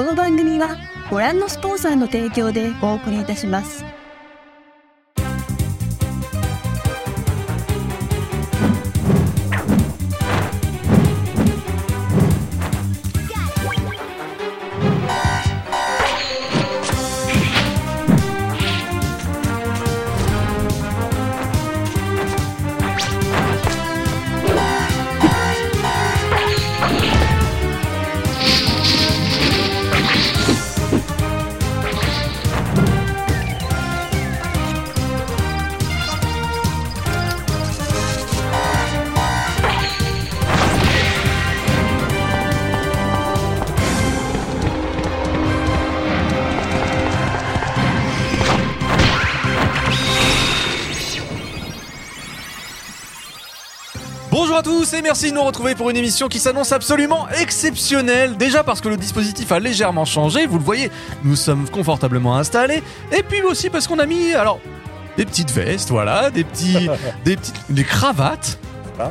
この番組はご覧のスポンサーの提供でお送りいたします。Tous et merci de nous retrouver pour une émission qui s'annonce absolument exceptionnelle. Déjà parce que le dispositif a légèrement changé, vous le voyez, nous sommes confortablement installés. Et puis aussi parce qu'on a mis, alors, des petites vestes, voilà, des petits, des petites, des cravates.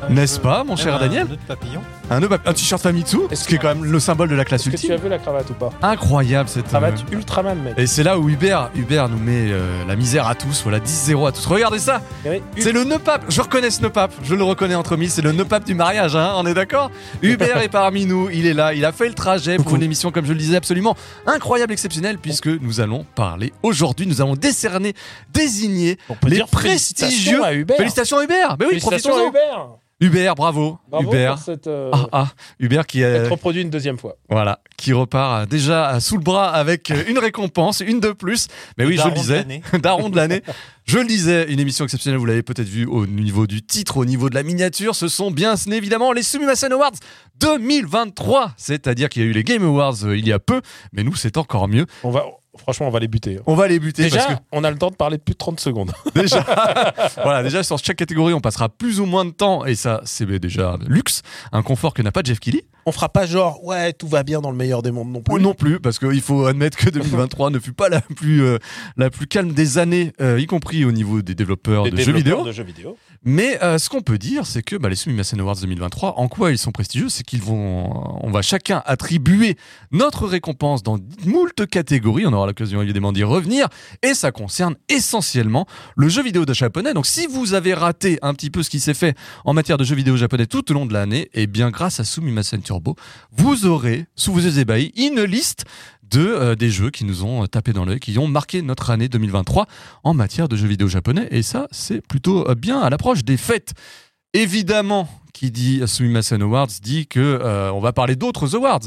N'est-ce pas, mon cher Daniel papillon. Un, nœud- un t-shirt Famitsu, Est-ce ce qui est quand même le symbole de la classe Est-ce que tu as vu la cravate ou pas? Incroyable cette Cravate euh, Ultraman, mec. Et c'est là où Hubert, Hubert nous met euh, la misère à tous, voilà 10-0 à tous. Regardez ça, Eh oui, c'est le nœud pape. Je reconnais ce nœud pape, je le reconnais entre mille, c'est le nœud pape du mariage, hein, on est d'accord? Hubert est parmi nous, il est là, il a fait le trajet pour une émission, comme je le disais, absolument incroyable, exceptionnelle, puisque nous allons parler aujourd'hui, nous allons décerner, désigner On peut les dire prestigieux. félicitations à Hubert. Félicitations à Hubert Mais oui, Félicitations à Hubert. Hubert, bravo, Bravo Hubert. pour cette, euh, Ah, ah, Hubert qui est. reproduit une deuxième fois. Voilà, qui repart déjà sous le bras avec euh, une récompense, une de plus. Mais oui, je Daron le de disais, l'année. daron de l'année. Je le disais, une émission exceptionnelle, vous l'avez peut-être vu au niveau du titre, au niveau de la miniature. Ce sont bien évidemment les Sumimasen Awards 2023. C'est-à-dire qu'il y a eu les Game Awards euh, il y a peu, mais nous, c'est encore mieux. On va, franchement, on va les buter. On va les buter Déjà, parce que on a le temps de parler de plus de 30 secondes. déjà, voilà, déjà sur chaque catégorie, on passera plus ou moins de temps et ça, c'est déjà un luxe, un confort que n'a pas Jeff Kelly. On fera pas genre, ouais, tout va bien dans le meilleur des mondes non plus. Ou non plus, parce qu'il faut admettre que 2023 ne fut pas la plus, euh, la plus calme des années, euh, y compris au niveau des développeurs de jeux développeurs vidéo. de jeux vidéo. Mais euh, ce qu'on peut dire, c'est que bah, les Sumimasen Awards 2023, en quoi ils sont prestigieux, c'est qu'ils vont, on va chacun attribuer notre récompense dans moult catégories. On aura l'occasion évidemment d'y revenir, et ça concerne essentiellement le jeu vidéo de japonais. Donc, si vous avez raté un petit peu ce qui s'est fait en matière de jeux vidéo japonais tout au long de l'année, eh bien, grâce à Sumimasen Turbo, vous aurez sous vos yeux ébahis une liste de euh, des jeux qui nous ont tapé dans l'œil, qui ont marqué notre année 2023 en matière de jeux vidéo japonais. Et ça, c'est plutôt euh, bien à l'approche des fêtes. Évidemment, qui dit Sumimasen Awards dit que euh, on va parler d'autres awards,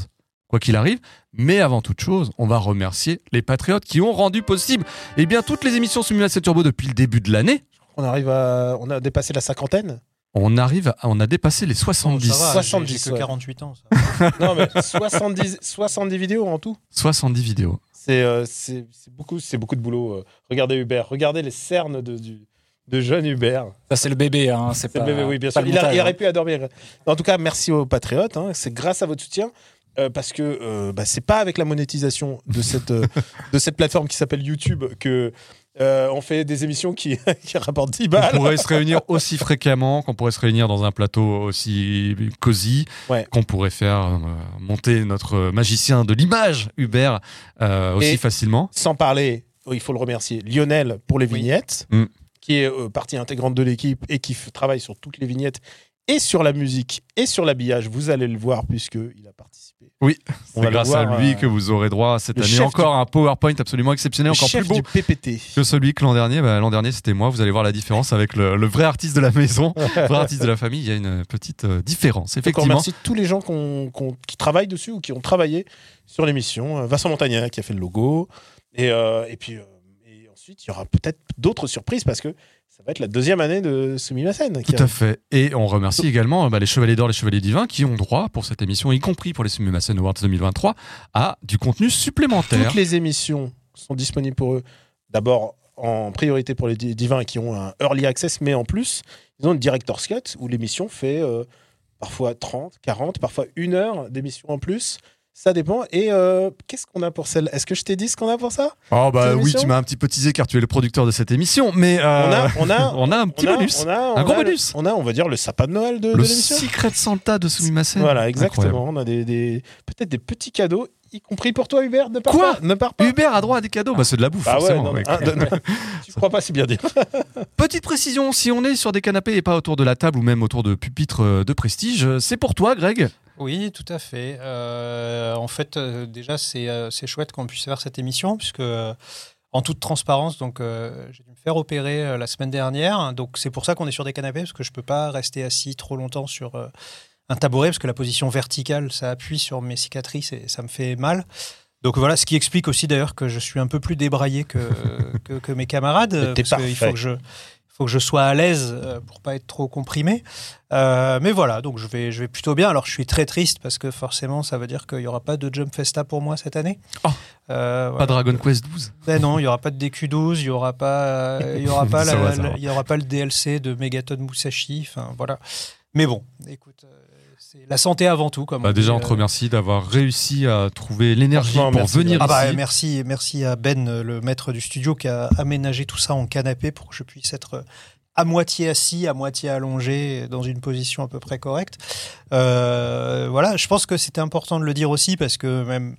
quoi qu'il arrive. Mais avant toute chose, on va remercier les patriotes qui ont rendu possible eh bien, toutes les émissions Sumimasen Turbo depuis le début de l'année. On arrive à, on a dépassé la cinquantaine. On arrive, à- on a dépassé les 70. Ça va, 70, j'ai- j'ai que ouais. 48 ans. ça. Non mais 70, 70 vidéos en tout? 70 vidéos. C'est euh, c'est c'est beaucoup, c'est beaucoup de boulot. euh. Regardez Hubert, regardez les cernes de, du, de jeune Hubert. Ça, c'est le bébé, hein. C'est C'est pas. le bébé, oui, bien sûr. Il, a- il aurait hein. pu à dormir. En tout cas, merci aux patriotes. hein. C'est grâce à votre soutien. euh, parce que euh, bah, c'est pas avec la monétisation de cette, de cette plateforme qui s'appelle YouTube que euh, on fait des émissions qui, qui rapportent 10 On balles. pourrait se réunir aussi fréquemment, qu'on pourrait se réunir dans un plateau aussi cosy, Ouais. qu'on pourrait faire euh, monter notre magicien de l'image, Hubert, euh, aussi Et- facilement. Sans parler, il faut le remercier, Lionel pour les Oui. vignettes, Mm. qui est euh, partie intégrante de l'équipe et qui travaille sur toutes les vignettes et sur la musique et sur l'habillage. Vous allez le voir puisqu'il a. Oui, c'est grâce voir, à lui euh, que vous aurez droit cette année encore un PowerPoint absolument exceptionnel, Le encore chef plus beau du PPT. que celui que l'an dernier. Bah, l'an dernier, c'était moi. Vous allez voir la différence avec le, le vrai artiste de la maison, le vrai artiste de la famille. Il y a une petite euh, différence, Donc on effectivement. remercie tous les gens qui travaillent dessus ou qui ont travaillé sur l'émission. Euh, Vincent Montagnac qui a fait le logo. Et, euh, et puis euh, et ensuite, il y aura peut-être d'autres surprises parce que ça va être la deuxième année de Sumimasen. Tout a- à fait. Et on remercie également bah, les Chevaliers d'Or, les Chevaliers Divins qui ont droit pour cette émission, y compris pour les Sumimasen Awards 2023, à du contenu supplémentaire. Toutes les émissions sont disponibles pour eux. D'abord, en priorité pour les di- divins qui ont un early access, mais en plus, ils ont une director's cut où l'émission fait euh, parfois 30, 40, parfois une heure d'émission en plus. Ça dépend. Et euh, qu'est-ce qu'on a pour celle? Est-ce que je t'ai dit ce qu'on a pour ça? Oh bah oui, tu m'as un petit peu teasé car tu es le producteur de cette émission, mais euh, On a, on a, on a un petit on a- bonus. on a- on Un gros le- bonus. On a, on va dire, le sapin de Noël de, de le l'émission. Secret Santa de Sumimasen. Voilà, exactement. Incroyable. On a des, des- peut-être des petits cadeaux. y compris pour toi, Hubert. Ne pars Quoi? pas. Ne pars pas. Hubert a droit à des cadeaux? Bah, c'est de la bouffe, ouais, forcément. non, ah, non, non. tu crois pas si bien dire. Petite précision, si on est sur des canapés et pas autour de la table ou même autour de pupitres euh, de prestige, c'est pour toi, Greg Oui, tout à fait. Euh, en fait, euh, déjà, c'est euh, c'est chouette qu'on puisse faire cette émission, puisque, en toute transparence, donc j'ai dû me faire opérer la semaine dernière. Donc, c'est pour ça qu'on est sur des canapés, parce que je peux pas rester assis trop longtemps sur un tabouret, parce que la position verticale, ça appuie sur mes cicatrices et ça me fait mal. Donc voilà, ce qui explique aussi d'ailleurs que je suis un peu plus débraillé que, que, que mes camarades. Parce qu'il parfait. faut que je, il faut que je sois à l'aise euh, pour pas être trop comprimé. Euh, mais voilà, donc je vais, je vais plutôt bien. Alors je suis très triste parce que forcément, ça veut dire qu'il n'y aura pas de Jump Festa pour moi cette année. Oh. Euh, Pas. Dragon Quest 12 Ben non, il n'y aura pas de DQ12, il n'y aura, pas, il y aura, pas Ça la- va, la- ça va. il y aura pas le DLC de Megaton Musashi. Enfin voilà. Mais bon, écoute, la santé avant tout. Comme Bah, on Déjà, dit, on te euh, remercie d'avoir réussi à trouver l'énergie pour merci, venir Ah bah, ici. merci, merci à Ben, euh, le maître du studio, qui a aménagé tout ça en canapé pour que je puisse être euh, à moitié assis, à moitié allongé, dans une position à peu près correcte. Euh, voilà, je pense que c'était important de le dire aussi parce que même,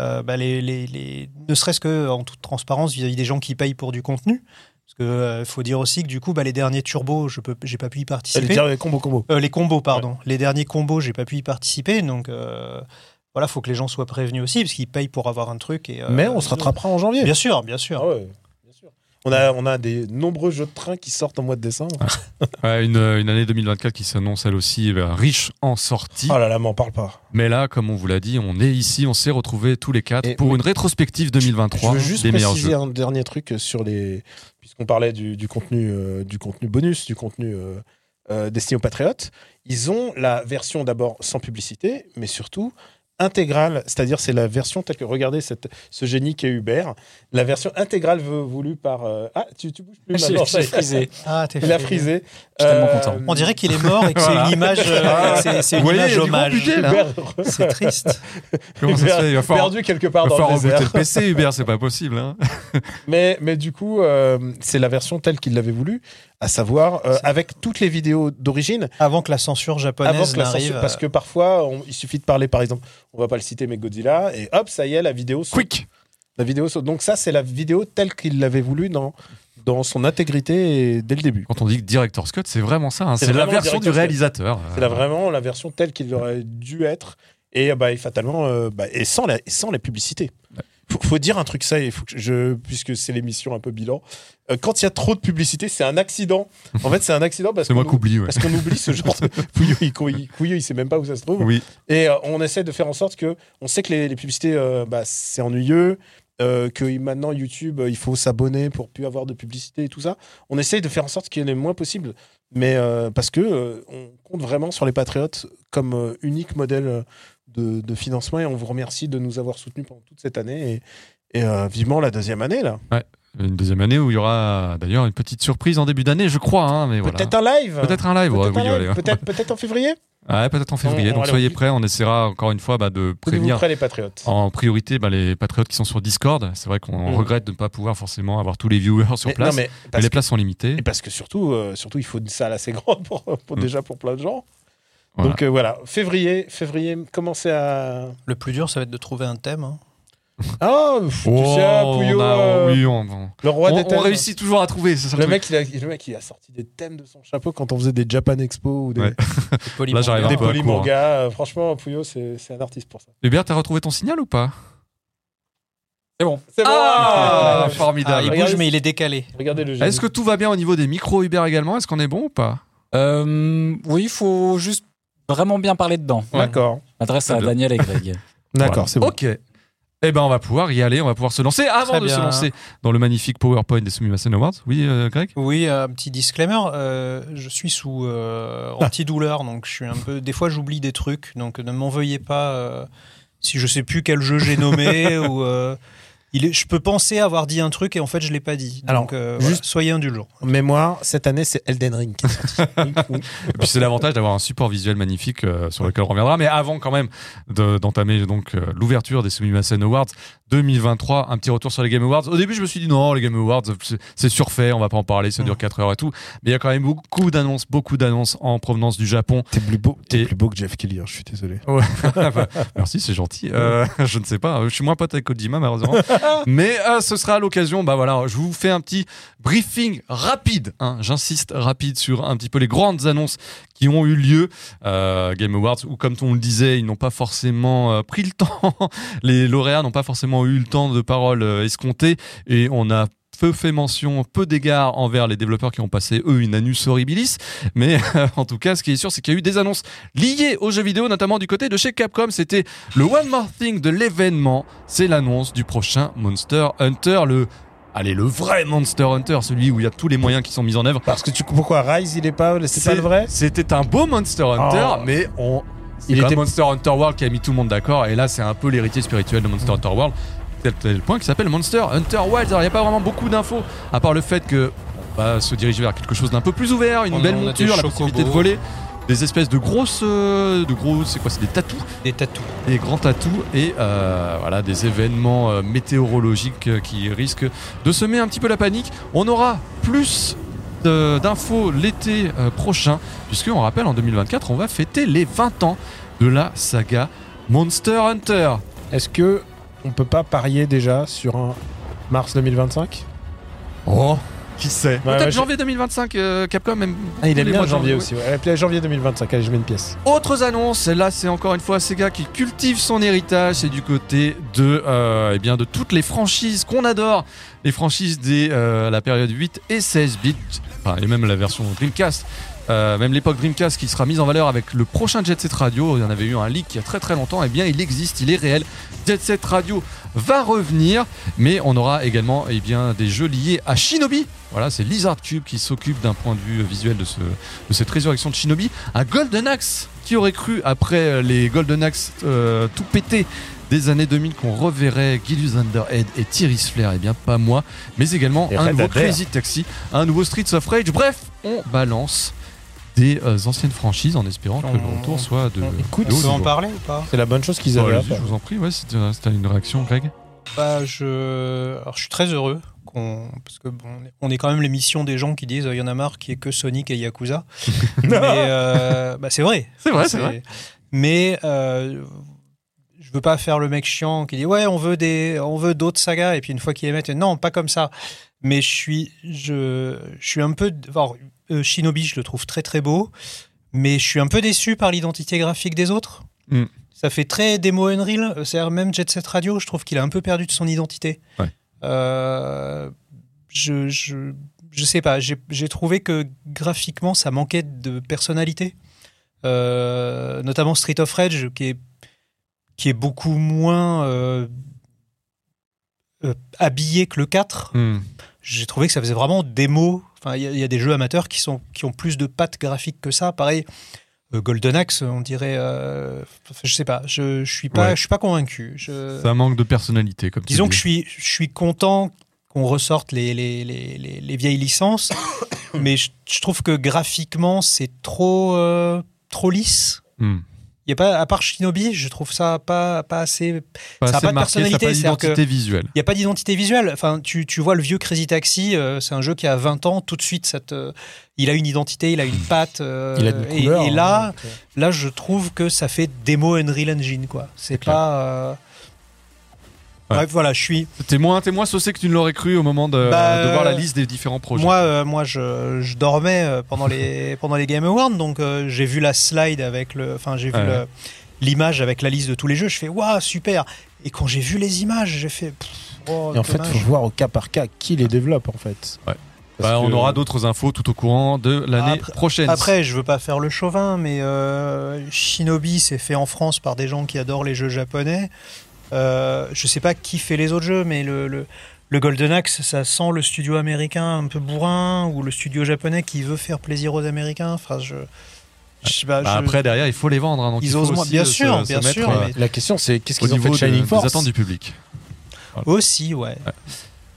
euh, bah, les, les- les- ne serait-ce que en toute transparence vis-à-vis des gens qui payent pour du contenu. Parce que euh, faut dire aussi que du coup, bah, les derniers turbos, je peux, j'ai pas pu y participer. dire combo combo. Euh, les combos, pardon. Les derniers combos, j'ai pas pu y participer, donc euh, voilà, faut que les gens soient prévenus aussi, parce qu'ils payent pour avoir un truc. Et, euh, Mais on se rattrapera en janvier. Bien sûr, bien sûr. Ah ouais, bien sûr. On a, on a des nombreux jeux de train qui sortent en mois de décembre. Ouais, une, une année 2024 qui s'annonce elle aussi ben, riche en sorties. Oh là là, m'en parle pas. Mais là, comme on vous l'a dit, on est ici, on s'est retrouvés tous les quatre Et pour oui. une rétrospective 2023 Je veux juste des meilleurs préciser jeux. un dernier truc sur les. Puisqu'on parlait du, du contenu, euh, du contenu bonus, du contenu euh, euh, destiné aux patriotes. Ils ont la version d'abord sans publicité, mais surtout intégrale, c'est-à-dire c'est la version telle que regardez cette, ce génie qu'est Hubert, la version intégrale vou- voulue par euh, ah tu, tu bouges plus maintenant, ça j'ai est. frisé. Ah, t'es il a frisé. Je suis tellement Euh, content. On dirait qu'il est mort et que Voilà. c'est une image, euh, Ah. c'est, une voyez, image hommage. C'est triste. Comment ça se fait? Il va falloir, perdu quelque part il va dans falloir le désert. rebooter le PC, Hubert, c'est pas possible. hein. Mais, mais du coup, euh, c'est la version telle qu'il l'avait voulu, à savoir euh, avec toutes les vidéos d'origine, Avant que la censure avant japonaise que la censure- parce que parfois, on- il suffit de parler, par exemple, on va pas le citer, mais Godzilla, et hop, ça y est, la vidéo saute. Quick La vidéo saute. Donc ça, c'est la vidéo telle qu'il l'avait voulu dans, dans son intégrité et dès le début. Quand on dit que Director's Cut, c'est vraiment ça. hein. C'est la version du réalisateur. C'est là vraiment la version telle qu'il aurait dû être, et, bah, et fatalement, euh, bah, et sans, la, et sans les publicités. Faut, faut dire un truc ça, il faut que je, puisque c'est l'émission un peu bilan. Euh, quand il y a trop de publicité, c'est un accident. En fait, c'est un accident parce qu'on oublie. ouais. Parce qu'on oublie ce genre de. Pouillot, il, il, sait même pas où ça se trouve. Oui. Et euh, on essaie de faire en sorte que. On sait que les, les publicités, euh, bah, c'est ennuyeux. que maintenant, YouTube, il faut s'abonner pour plus avoir de publicité et tout ça. On essaye de faire en sorte qu'il y en ait le moins possible. Mais parce que on compte vraiment sur les Patriotes comme unique modèle de, de financement. Et on vous remercie de nous avoir soutenus pendant toute cette année. Et, et euh, vivement la deuxième année, là. Une deuxième année où il y aura d'ailleurs une petite surprise en début d'année, je crois. hein, mais voilà. Peut-être un live Peut-être un live. ouais, Peut-être oui, live. hein. Peut-être en février Ouais, peut-être en février. On- on- donc soyez prêts. On essaiera encore une fois bah, de prévenir prêts, les Patriotes. en priorité bah, les patriotes qui sont sur Discord. C'est vrai qu'on Mhm. regrette de ne pas pouvoir forcément avoir tous les viewers sur Mais- place. non, mais les que- places sont limitées. Et parce que surtout, euh, surtout, il faut une salle assez grande pour, pour- Mm. déjà pour plein de gens. Voilà. Donc euh, voilà, février, février, commencez à. Le plus dur, ça va être de trouver un thème. hein. Ah, pff, tu Oh, on Pouillot, a- euh, oui, on, on- le roi on- des on thèmes. réussit toujours à trouver. c'est ça Le truc. mec, il a, le mec, il a sorti des thèmes de son chapeau quand on faisait des Japan Expo ou des, Ouais. Là, j'arrive des un peu à court, polymangas. Euh, Franchement, Pouillot, c'est c'est un artiste pour ça. Hubert, t'as retrouvé ton signal ou pas? C'est bon. C'est bon Ah, Ah, formidable. il Regardez- bouge, mais il est décalé. Regardez le jeu. Est-ce que tout va bien au niveau des micros Hubert également? Est-ce qu'on est bon ou pas? Euh, oui, il faut juste vraiment bien parler dedans. D'accord. Adresse à. Daniel et Greg. D'accord, Voilà. c'est bon. Ok. Eh ben, on va pouvoir y aller, on va pouvoir se lancer. Avant Très de se bien. lancer dans le magnifique PowerPoint des Sumimasen Awards, oui, euh, Greg? Oui, un petit disclaimer. euh, je suis sous euh, antidouleur, donc je suis un peu. Des fois, j'oublie des trucs, donc ne m'en veuillez pas euh, si je sais plus quel jeu j'ai nommé ou. Il est- je peux penser avoir dit un truc et en fait je l'ai pas dit. Alors, Donc euh, voilà, juste- soyez indulgents. En mémoire, cette année, c'est Elden Ring qui est sorti. Oui, oui. Et puis c'est l'avantage d'avoir un support visuel magnifique euh, sur lequel on reviendra. Mais avant quand même de- d'entamer donc euh, l'ouverture des Sumimasen Awards 2023, un petit retour sur les Game Awards. Au début, je me suis dit non, les Game Awards, c'est- surfait, on va pas en parler, ça dure 4 heures et tout. Mais il y a quand même beaucoup d'annonces, beaucoup d'annonces en provenance du Japon. T'es plus beau, t'es Et- plus beau que Jeff Kelly, hein, je suis désolé. Bah, merci, c'est gentil. Euh, je ne sais pas, je suis moins pote avec Kojima malheureusement. Mais euh, ce sera l'occasion, bah voilà, je vous fais un petit briefing rapide, hein, j'insiste rapide sur un petit peu les grandes annonces qui ont eu lieu. Euh, Game Awards, où comme on le disait, ils n'ont pas forcément euh, pris le temps, les lauréats n'ont pas forcément eu le temps de parole euh, escomptée, et on a peu fait mention, peu d'égards envers les développeurs qui ont passé, eux, une anus horribilis. Mais en tout cas, ce qui est sûr, c'est qu'il y a eu des annonces liées aux jeux vidéo, notamment du côté de chez Capcom. C'était le One More Thing de l'événement. C'est l'annonce du prochain Monster Hunter, le... Allez, le vrai Monster Hunter, celui où il y a tous les moyens qui sont mis en œuvre. Parce que tu pourquoi Rise, il est pas, c'est pas le vrai? C'était un beau Monster Hunter, Oh. mais on. Il était- Monster Hunter World qui a mis tout le monde d'accord, et là c'est un peu l'héritier spirituel de Monster Hunter World, tel tel point qui s'appelle Monster Hunter Wilds. Alors il n'y a pas vraiment beaucoup d'infos, à part le fait que on va se diriger vers quelque chose d'un peu plus ouvert, une On- belle a monture, la possibilité de voler, des espèces de grosses, euh, de gros, c'est quoi, c'est des tatous, Des tatous. des grands tatous, et euh, voilà des événements euh, météorologiques qui risquent de semer un petit peu la panique. On aura plus d'infos l'été euh, prochain, puisque on rappelle en 2024, on va fêter les 20 ans de la saga Monster Hunter. Est-ce que on peut pas parier déjà sur un mars 2025 Oh, qui sait? Ouais, Peut-être ouais, janvier 2025, euh, Capcom même. Ah, il les bien mois de janvier oui. aussi. Ouais. Allez, janvier 2025. Allez, je mets une pièce. Autres annonces, là c'est encore une fois Sega qui cultive son héritage, c'est du côté de, euh, eh bien, de toutes les franchises qu'on adore, les franchises des euh, la période 8 et 16 bits, enfin, et même la version Dreamcast, euh, même l'époque Dreamcast qui sera mise en valeur avec le prochain Jet Set Radio, il y en avait eu un leak il y a très très longtemps, et bien il existe, il est réel, Jet Set Radio va revenir, mais on aura également eh bien, des jeux liés à Shinobi, voilà c'est Lizard Cube qui s'occupe d'un point de vue visuel de, ce, de cette résurrection de Shinobi, un Golden Axe qui aurait cru après les Golden Axe euh, tout pété des années 2000 qu'on reverrait. Gillius Underhead et Thierry Flair, et bien pas moi, mais également Et un nouveau. Crazy Taxi, un nouveau Streets of Rage. Bref, on balance des euh, anciennes franchises en espérant que le retour soit de. on- écoute, de haut en parler ou pas C'est la bonne chose qu'ils Ouais, avaient je vous en prie, ouais, c'était c'était une réaction, Greg? Bah, je... Alors, je suis très heureux qu'on... parce que bon, on est- quand même l'émission des gens qui disent il y en a marre qui est que Sonic et Yakuza. Mais euh, bah, c'est vrai. C'est vrai, c'est vrai. Mais euh, je veux pas faire le mec chiant qui dit ouais on veut des on veut d'autres sagas et puis une fois qu'il les met non pas comme ça. Mais je suis je je suis un peu alors, euh, Shinobi je le trouve très très beau mais je suis un peu déçu par l'identité graphique des autres. Mm. Ça fait très démo Unreal, c'est-à-dire même Jet Set Radio, je trouve qu'il a un peu perdu de son identité. Ouais. Euh, je, je, je sais pas, j'ai trouvé que graphiquement ça manquait de personnalité. Euh, notamment Street of Rage qui est, qui est beaucoup moins euh, habillé que le 4. Hmm. J'ai trouvé que ça faisait vraiment démo. Enfin, il y, a- il y a des jeux amateurs qui, sont, qui ont plus de pattes graphiques que ça. Pareil, euh, Golden Axe, on dirait. euh, je sais pas, je, je suis pas, Ouais. je suis pas convaincu. Je- Ça manque de personnalité, comme Disons dis. que je suis, je suis content qu'on ressorte les, les, les, les- les vieilles licences, mais je, je trouve que graphiquement, c'est trop, euh, trop lisse. Hmm. Il y a pas, à part Shinobi, je trouve ça pas, pas assez. Pas Ça a assez pas de marqué, ça a personnalité, pas d'identité visuelle. Il n'y a pas d'identité visuelle. Enfin, tu, tu vois le vieux Crazy Taxi, euh, c'est un jeu qui a 20 ans, tout de suite, ça te- il a une identité, il a une patte. euh, Il a une et, couleur. et hein, là, euh, là, je trouve que ça fait démo Unreal Engine, quoi. C'est pas. Ouais. Bref, voilà, je suis. T'es moins, t'es moins saucé que tu ne l'aurais cru au moment de, Bah, de voir la liste des différents projets. Moi, euh, moi, je, je dormais euh, pendant les pendant les Game Awards, donc euh, j'ai vu la slide avec le, enfin j'ai vu Ouais. le- l'image avec la liste de tous les jeux. Je fais waouh super. Et quand j'ai vu les images, j'ai fait. pff, oh, Et en fait, il faut voir au cas par cas qui les développe en fait. Ouais. Bah, on aura d'autres infos tout au courant de l'année Après- prochaine. Après, je veux pas faire le chauvin, mais euh, Shinobi c'est fait en France par des gens qui adorent les jeux japonais. Euh, je sais pas qui fait les autres jeux, mais le, le, le Golden Axe, ça sent le studio américain un peu bourrin ou le studio japonais qui veut faire plaisir aux Américains. Enfin, je, je sais pas. Bah, je- après, derrière, il faut les vendre. hein, donc Ils il osent moins- bien euh, sûr, se- bien sûr, euh, mais- La question, c'est qu'est-ce qu'ils ont fait de Shining de- Force des attentes du public. Aussi, ouais.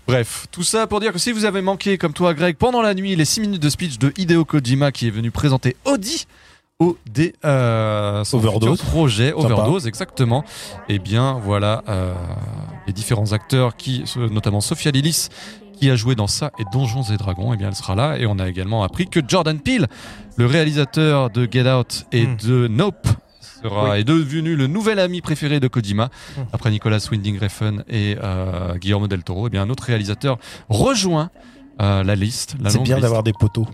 Bref, tout ça pour dire que si vous avez manqué, comme toi Greg, pendant la nuit, les 6 minutes de speech de Hideo Kojima qui est venu présenter Audi au des euh, son Overdose. projet Sympa. Overdose exactement et bien voilà euh, les différents acteurs qui notamment Sophia Lillis qui a joué dans ça et Donjons et Dragons et bien elle sera là et on a également appris que Jordan Peele le réalisateur de Get Out et Hmm. de Nope sera, est devenu le nouvel ami préféré de Kojima Hmm. après Nicolas Winding Refn et euh, Guillermo del Toro et bien un autre réalisateur rejoint euh, la liste la C'est bien d'avoir des poteaux.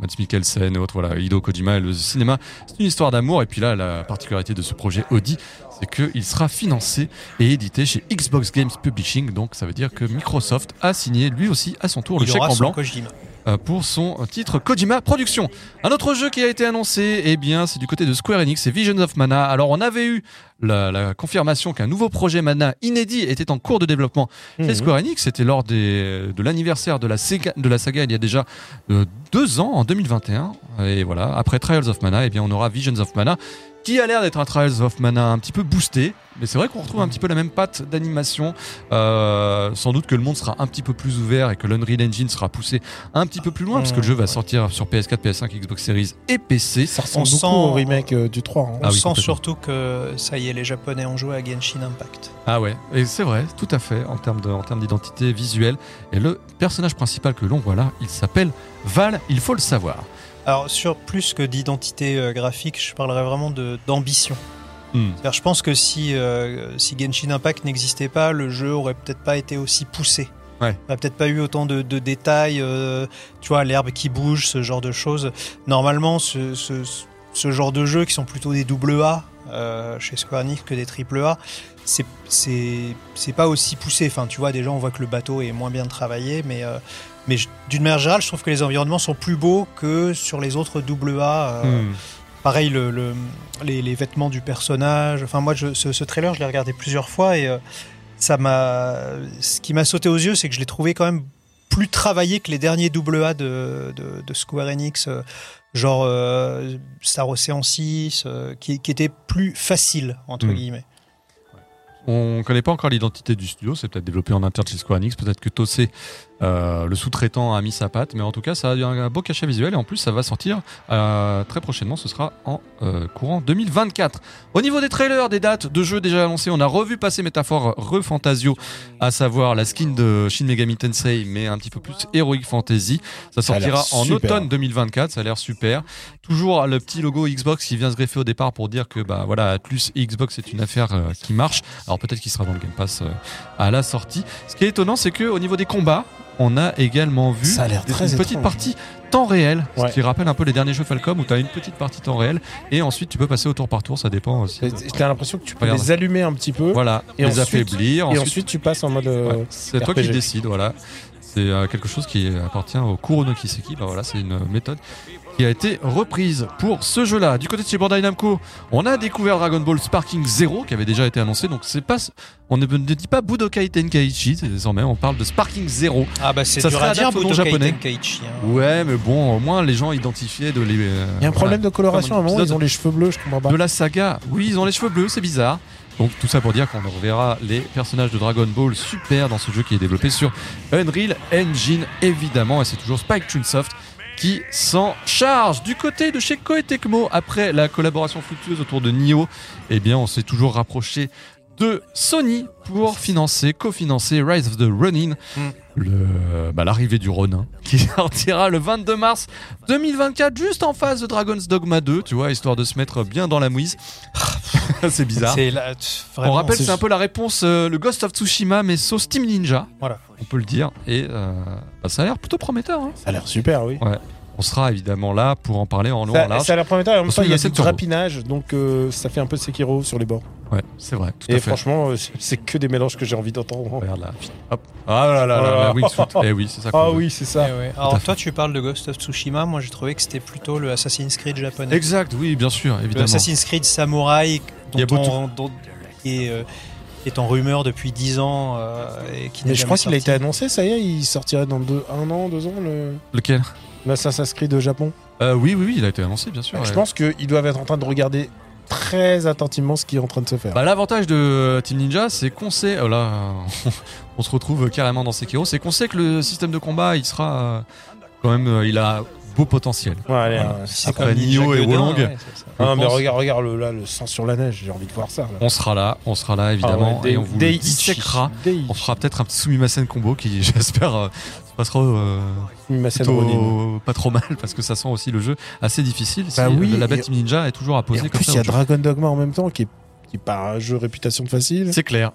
Mads Mikkelsen et autres, voilà, Hideo Kojima et le cinéma, c'est une histoire d'amour. Et puis là, la particularité de ce projet Audi, c'est qu'il sera financé et édité chez Xbox Games Publishing. Donc ça veut dire que Microsoft a signé lui aussi à son tour le chèque en blanc Kojima. euh, pour son titre Kojima Productions. Un autre jeu qui a été annoncé, eh bien, c'est du côté de Square Enix, c'est Visions of Mana. Alors, on avait eu la, la confirmation qu'un nouveau projet Mana inédit était en cours de développement chez Mhm. Square Enix. C'était lors des, de l'anniversaire de, la Sega- de la saga il y a déjà euh, deux ans, en 2021. Et voilà, après Trials of Mana, eh bien, on aura Visions of Mana qui a l'air d'être un Trials of Mana un petit peu boosté. Mais c'est vrai qu'on retrouve un petit peu la même patte d'animation. Euh, sans doute que le monde sera un petit peu plus ouvert et que l'Unreal Engine sera poussé un petit peu plus loin, parce que le jeu va Ouais. sortir sur PS4, PS5, Xbox Series et PC. Ça ressemble On beaucoup sent- au remake euh, du 3. hein. On Ah oui, sent surtout que ça y les Japonais ont joué à Genshin Impact. Ah ouais, et c'est vrai, tout à fait, en termes de- en termes d'identité visuelle. Et le personnage principal que l'on voit là, il s'appelle Val, il faut le savoir. Alors, sur plus que d'identité euh, graphique, je parlerais vraiment d'ambition. Hmm. Je pense que si, euh, si Genshin Impact n'existait pas, le jeu aurait peut-être pas été aussi poussé. Ouais. Il n'aurait peut-être pas eu autant de, de détails, euh, tu vois, l'herbe qui bouge, ce genre de choses. Normalement, ce, ce- ce genre de jeux qui sont plutôt des double A euh, chez Square Enix que des triple A, c'est c'est c'est pas aussi poussé. Enfin, tu vois, déjà on voit que le bateau est moins bien travaillé, mais euh, mais d'une manière générale, je trouve que les environnements sont plus beaux que sur les autres double A. euh, Hmm. Pareil, le, le- les, les vêtements du personnage. Enfin, moi, je- ce, ce trailer, je l'ai regardé plusieurs fois et ça m'a. Ce qui m'a sauté aux yeux, c'est que je l'ai trouvé quand même plus travaillé que les derniers double A de, de, de Square Enix, genre euh, Star Ocean 6, euh, qui, qui était plus facile entre Mm. guillemets. On connaît pas encore l'identité du studio, c'est peut-être développé en interne chez Square Enix, peut-être que Tossé, euh, le sous-traitant, a mis sa patte, mais en tout cas, ça a eu un, beau cachet visuel et en plus, ça va sortir euh, très prochainement, ce sera en euh, courant 2024. Au niveau des trailers, des dates de jeux déjà annoncés, on a revu passer Métaphore Refantasio, à savoir la skin de Shin Megami Tensei, mais un petit peu plus Heroic Fantasy. Ça sortira en automne 2024, ça a l'air super. Toujours le petit logo Xbox qui vient se greffer au départ pour dire que bah voilà, Atlus et Xbox est une affaire qui marche. Alors peut-être qu'il sera dans le Game Pass à la sortie. Ce qui est étonnant, c'est que au niveau des combats, on a également vu Ça a l'air des- très une petite partie temps réel, Ouais. ce qui rappelle un peu les derniers jeux Falcom où tu as une petite partie temps réel et ensuite tu peux passer au tour par tour, ça dépend aussi. de- J'ai l'impression que tu peux Regarde. les allumer un petit peu Voilà, Et les ensuite- affaiblir. et ensuite- ensuite tu passes en mode. euh, Ouais, c'est toi qui décides, voilà. C'est euh, quelque chose qui appartient au Kurono Kiseki. Bah voilà, c'est une méthode qui a été reprise pour ce jeu-là. Du côté de chez Bandai Namco, on a découvert Dragon Ball Sparking Zero qui avait déjà été annoncé. Donc c'est pas, on ne, dit pas Budokai Tenkaichi désormais, on parle de Sparking Zero. Ah bah c'est Ça dur à dire Budokai japonais. Tenkaichi, hein. Ouais, mais bon, au moins les gens identifiaient de les. euh, Il y a un problème de coloration à un moment, ils ont les cheveux bleus, je comprends pas. de la saga. Oui, ils ont les cheveux bleus, c'est bizarre. Donc tout ça pour dire qu'on reverra les personnages de Dragon Ball super dans ce jeu qui est développé sur Unreal Engine évidemment et c'est toujours Spike Chunsoft qui s'en charge. Du côté de chez Koei Tecmo, après la collaboration fructueuse autour de Nioh, eh bien on s'est toujours rapproché de Sony pour financer, cofinancer Rise of the Ronin, Mm. bah, l'arrivée du Ronin, qui sortira le 22 mars 2024, juste en face de Dragon's Dogma 2, tu vois, histoire de se mettre bien dans la mouise. c'est bizarre. On rappelle, c'est- c'est un peu la réponse, euh, le Ghost of Tsushima, mais sauce Team Ninja, Voilà. On peut le dire. Et euh, bah, ça a l'air plutôt prometteur. hein. Ça a l'air super, oui. On sera évidemment là pour en parler en long, en Ça, large. ça a l'air prometteur, et en même Parce temps, qu'il il y y a a du sept turbo. grappinage, donc euh, ça fait un peu Sekiro sur les bords. Ouais, c'est vrai, tout Et à fait. franchement, euh, c'est- c'est que des mélanges que j'ai envie d'entendre. Regarde là. Hop. Ah là là là, Oh la wingsuit. Eh oui, c'est ça. qu'on Ah veut. oui, c'est ça. Eh ouais. Alors fait. toi tu parles de Ghost of Tsushima, moi j'ai trouvé que c'était plutôt le Assassin's Creed japonais. Exact, oui, bien sûr, Le évidemment. Assassin's Creed Samurai Il y a dont beaucoup- on, dont- qui est, euh, qui est en rumeur depuis 10 ans euh, et qui n'est Mais je crois qu'il a été annoncé, ça y est, il sortirait dans deux, un an, deux ans, le Lequel? l'Assassin's Creed de Japon. Euh, Oui, oui, oui, il a été annoncé, bien sûr. Je ouais. pense qu'ils doivent être en train de regarder très attentivement ce qui est en train de se faire. Bah, L'avantage de Team Ninja, c'est qu'on sait. oh là, on se retrouve carrément dans Sekiro. C'est qu'on sait que le système de combat, il sera euh, quand même. euh, Il a beau potentiel. Ouais, allez, Voilà. euh, C'est Après Nioh et Wolong. ouais, c'est ça. Ah, mais regarde, regarde le, là, le sang sur la neige, j'ai envie de voir ça. là. On sera là, on sera là évidemment, Ah ouais, et on vous le On fera peut-être un petit Sumimasen combo qui, j'espère, euh, se passera euh, plutôt pas trop mal parce que ça sent aussi le jeu assez difficile. Bah si, oui, euh, la bête et- Ninja est toujours à Et poser en comme plus, ça. il y a. Dragon Dogma en même temps, qui est, qui est pas un jeu réputation facile. C'est clair.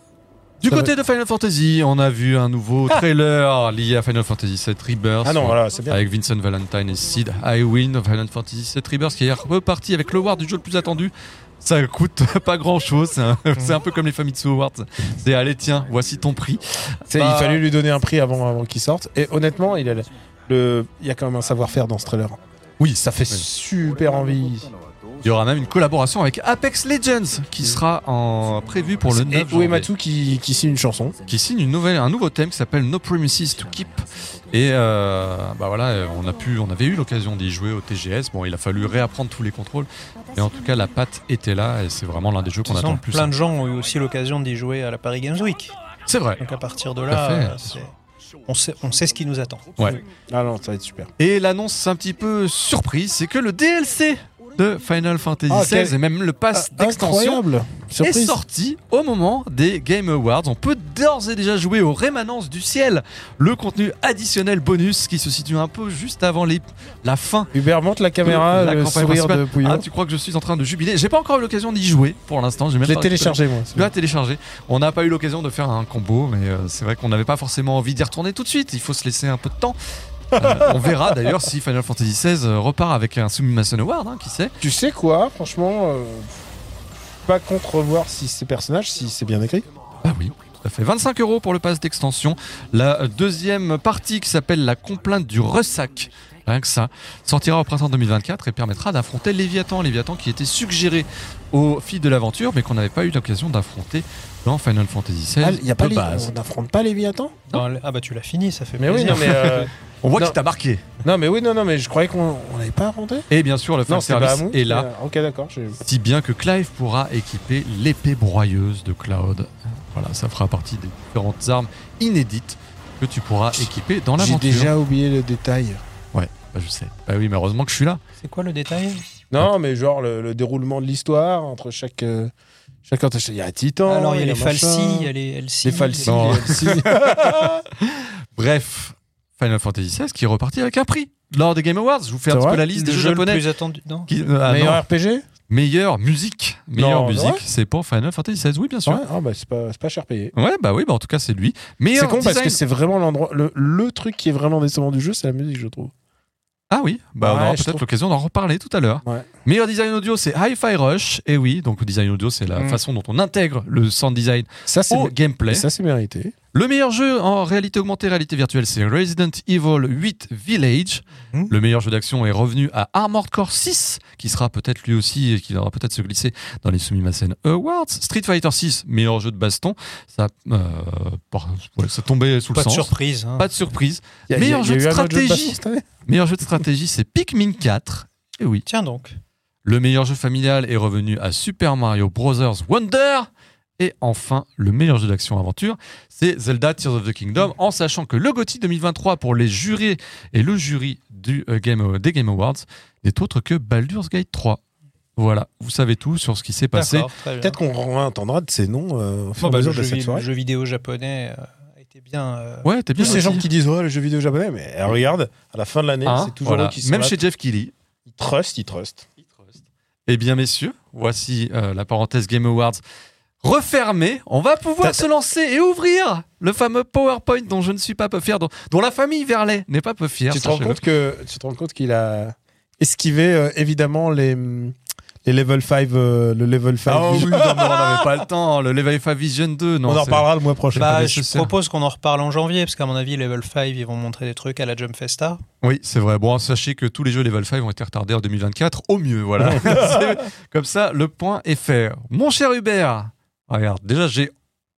Du Ça côté de Final Fantasy, on a vu un nouveau trailer lié à Final Fantasy VII Rebirth. Ah non, voilà, c'est bien. Avec Vincent Valentine et Sid Highwind Final Fantasy VII Rebirth qui est reparti avec le du jeu le plus attendu. Ça coûte pas grand chose, c'est un, peu comme les Famitsu Awards. C'est allez, tiens, voici ton prix. Bah- Il fallait lui donner un prix avant, avant qu'il sorte. Et honnêtement, il, a le, le- il y a quand même un savoir-faire dans ce trailer. Oui, Ça fait Oui. super envie. Il y aura même une collaboration avec Apex Legends qui sera en prévue pour le 9 Et. Uematsu qui, qui signe une chanson. qui signe une nouvelle, un nouveau thème qui s'appelle No Premises to Keep. Et euh, bah voilà, on a pu, on avait eu l'occasion d'y jouer au TGS. Bon, il a fallu réapprendre tous les contrôles, mais en tout cas la patte était là et c'est vraiment l'un des jeux qu'on attend le plus. plein de gens ont eu aussi l'occasion d'y jouer à la Paris Games Week. C'est vrai. Donc à partir de là, fait. c'est- on sait, on sait ce qui nous attend. Ouais. Ah non, ça va être super. Et l'annonce un petit peu surprise, c'est que le DLC de Final Fantasy Ah, XVI quel- et même le pass Ah, d'extension est sorti au moment des Game Awards. On peut d'ores et déjà jouer aux Rémanences du ciel, le contenu additionnel bonus qui se situe un peu juste avant les, la fin Hubert monte la caméra, La le sourire de Pouillon. Ah, tu crois que je suis en train de jubiler? J'ai pas encore eu l'occasion d'y jouer pour l'instant. J'ai même je l'ai pas- téléchargé moi. Je l'ai téléchargé. On n'a pas eu l'occasion de faire un combo, mais euh, c'est vrai qu'on n'avait pas forcément envie d'y retourner tout de suite. Il faut se laisser un peu de temps. On verra d'ailleurs si Final Fantasy XVI euh, repart avec un Summation Award, hein, qui sait. Tu sais quoi, franchement, euh, pas contre voir si ces personnages, si c'est bien écrit. Ah oui, à fait. 25 euros pour le pass d'extension. La deuxième partie qui s'appelle la complainte du ressac. Rien que ça. Sortira au printemps 2024 et permettra d'affronter Léviathan. Léviathan qui était suggéré au fil de l'aventure, mais qu'on n'avait pas eu l'occasion d'affronter dans Final Fantasy XVI. Ah, il y a pas de les- base. on n'affronte pas Léviathan? Ah bah tu l'as fini, ça fait Mais oui, plaisir. non mais euh, On voit Non. qu'il t'a marqué. non mais oui, non non mais je croyais qu'on on l'avait pas affronté. Et bien sûr, le fan service Amou. est là. Euh, Ok d'accord. j'ai- Si bien que Clive pourra équiper l'épée broyeuse de Cloud. Voilà, ça fera partie des différentes armes inédites que tu pourras équiper dans J'ai l'aventure. déjà oublié le détail. Bah, je sais. Bah oui, mais heureusement que je suis là. C'est quoi le détail? Non mais genre le, le déroulement de l'histoire entre chaque euh, chaque il y a un titan. Alors il y a les machin. falsis, il y a les Elsie. les Elsie. Bref, Final Fantasy XVI qui est reparti avec un prix lors des Game Awards. Je vous fais un C'est petit peu vrai la liste des jeux japonais. plus attendu. Non qui- euh, ah, Meilleur non. RPG Meilleure musique. Meilleure Non, musique, ouais. c'est pour Final Fantasy XVI. Oui, bien sûr. Ouais, ah bah c'est pas c'est pas cher payé. Ouais, bah oui, bah en tout cas, c'est lui. C'est Meilleur con parce que c'est vraiment l'endroit le, le truc qui est vraiment décevant du jeu, c'est la musique je trouve. Ah oui, bah on Ouais, aura je peut-être trouve. l'occasion d'en reparler tout à l'heure. Ouais. Meilleur design audio, c'est Hi-Fi Rush. Et oui, donc le design audio, c'est la Mm. façon dont on intègre le sound design Ça c'est au gameplay. ça c'est mérité. Le meilleur jeu en réalité augmentée, réalité virtuelle, c'est Resident Evil 8 Village. Mm. Le meilleur jeu d'action est revenu à Armored Core 6, qui sera peut-être lui aussi, qui va peut-être se glisser dans les Sumimasen Awards. Street Fighter 6, meilleur jeu de baston. Ça, euh, ouais, ça tombait sous Pas le de sens. surprise. hein. Pas de surprise. Il y a- Meilleur jeu eu de de stratégie. Meilleur jeu de stratégie, c'est Pikmin 4. Et oui. Tiens donc. Le meilleur jeu familial est revenu à Super Mario Bros. Wonder. Et enfin, le meilleur jeu d'action-aventure, c'est Zelda Tears of the Kingdom, en sachant que le GOTY 2023 pour les jurés et le jury du, euh, Game, des Game Awards n'est autre que Baldur's Gate 3. Voilà, vous savez tout sur ce qui s'est passé. Peut-être qu'on entendra de ces noms euh, au fur et Bon, à bah, le, mesure jeu, de cette vi- soirée. le jeu vidéo japonais euh, a été bien. euh, Ouais, t'es bien Tous ces gens qui disent oh, le jeu vidéo japonais, mais euh, regarde, à la fin de l'année, Hein, c'est toujours voilà. eux qui sont Même là. chez Jeff Keighley. Ils trust, ils trust. Eh bien, messieurs, voici euh, la parenthèse Game Awards refermée. On va pouvoir se lancer et ouvrir le fameux PowerPoint dont je ne suis pas peu fier, dont, dont la famille Verlet n'est pas peu fière. Tu te rends compte que tu te rends compte qu'il a esquivé euh, évidemment les les level 5 euh, le level 5 Ah oui, non, mais on n'avait pas le temps. Le Level 5 Vision 2, non. on en reparlera le mois prochain. Bah, je propose qu'on en reparle en janvier, parce qu'à mon avis, Level 5, ils vont montrer des trucs à la Jump Festa. Oui, c'est vrai. Bon, sachez que tous les jeux Level 5 ont été retardés en 2024, au mieux, voilà. Comme ça, le point est fait. Mon cher Hubert, regarde, déjà, j'ai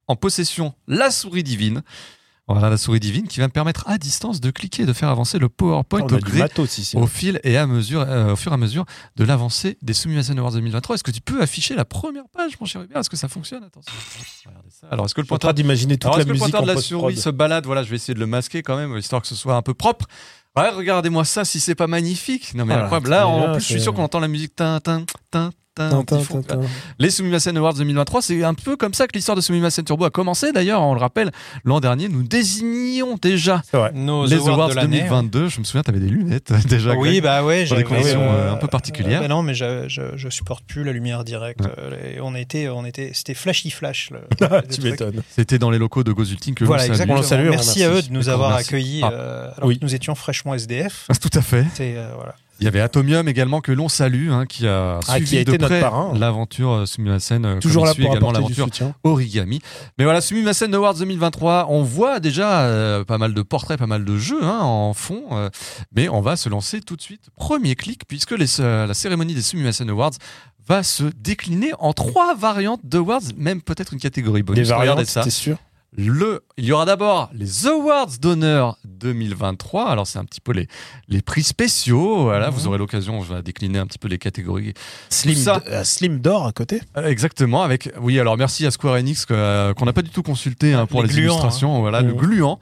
en possession la souris divine. Voilà la souris divine qui va me permettre à distance de cliquer et de faire avancer le PowerPoint On au gré matos ici. au fil et à mesure, euh, au fur et à mesure de l'avancée des Sumimasen Awards 2023. Est-ce que tu peux afficher la première page, mon cher Hubert? Est-ce que ça fonctionne? Attention. Regardez ça. Alors, est-ce que le pointeur, d'imaginer toute alors, la le musique pointeur en de la souris se balade? Voilà, je vais essayer de le masquer quand même, histoire que ce soit un peu propre. Ouais, regardez-moi ça, si c'est pas magnifique. Non mais incroyable. Là, en plus, je suis sûr qu'on entend la musique tin tin tin. Tintin, qui font- tintin. Les Sumimasen Awards 2023, c'est un peu comme ça que l'histoire de Sumimasen Turbo a commencé. D'ailleurs, on le rappelle, l'an dernier, nous désignions déjà. Nos les awards, Awards de l'année. 2022. Je me souviens, tu avais des lunettes déjà. Oui, Greg, bah ouais, pour des conditions euh, euh, un peu particulières. bah non, mais je, je, je supporte plus la lumière directe. Euh, et on était, on était, c'était flashy flash. Le, le tu m'étonnes. C'était dans les locaux de Gozulting que Voilà, exactement. On salue, on merci à remercie. eux de nous avoir accueillis Ah. euh, alors Oui. que nous étions fraîchement SDF. Ah, Tout à fait. Euh, voilà. Il y avait Atomium également que l'on salue, hein, qui a Ah, suivi qui a été de près l'aventure euh, Sumimasen. euh, Toujours là pour également l'aventure. Origami. Mais voilà, Sumimasen Awards 2023, on voit déjà euh, pas mal de portraits, pas mal de jeux hein, en fond, euh, mais on va se lancer tout de suite. Premier clic, puisque les, euh, la cérémonie des Sumimasen Awards va se décliner en trois variantes d'awards, même peut-être une catégorie bonus. Des variantes, t'es sûr? Le, il y aura d'abord les Awards d'honneur 2023. Alors, c'est un petit peu les, les prix spéciaux. Voilà, Mhm. vous aurez l'occasion, je vais décliner un petit peu les catégories. Slim, ça. euh, Slim d'or à côté Euh, Exactement, avec oui. Alors merci à Square Enix euh, qu'on n'a pas du tout consulté hein, pour Les les, gluants, illustrations. Voilà, le Mhm. gluant,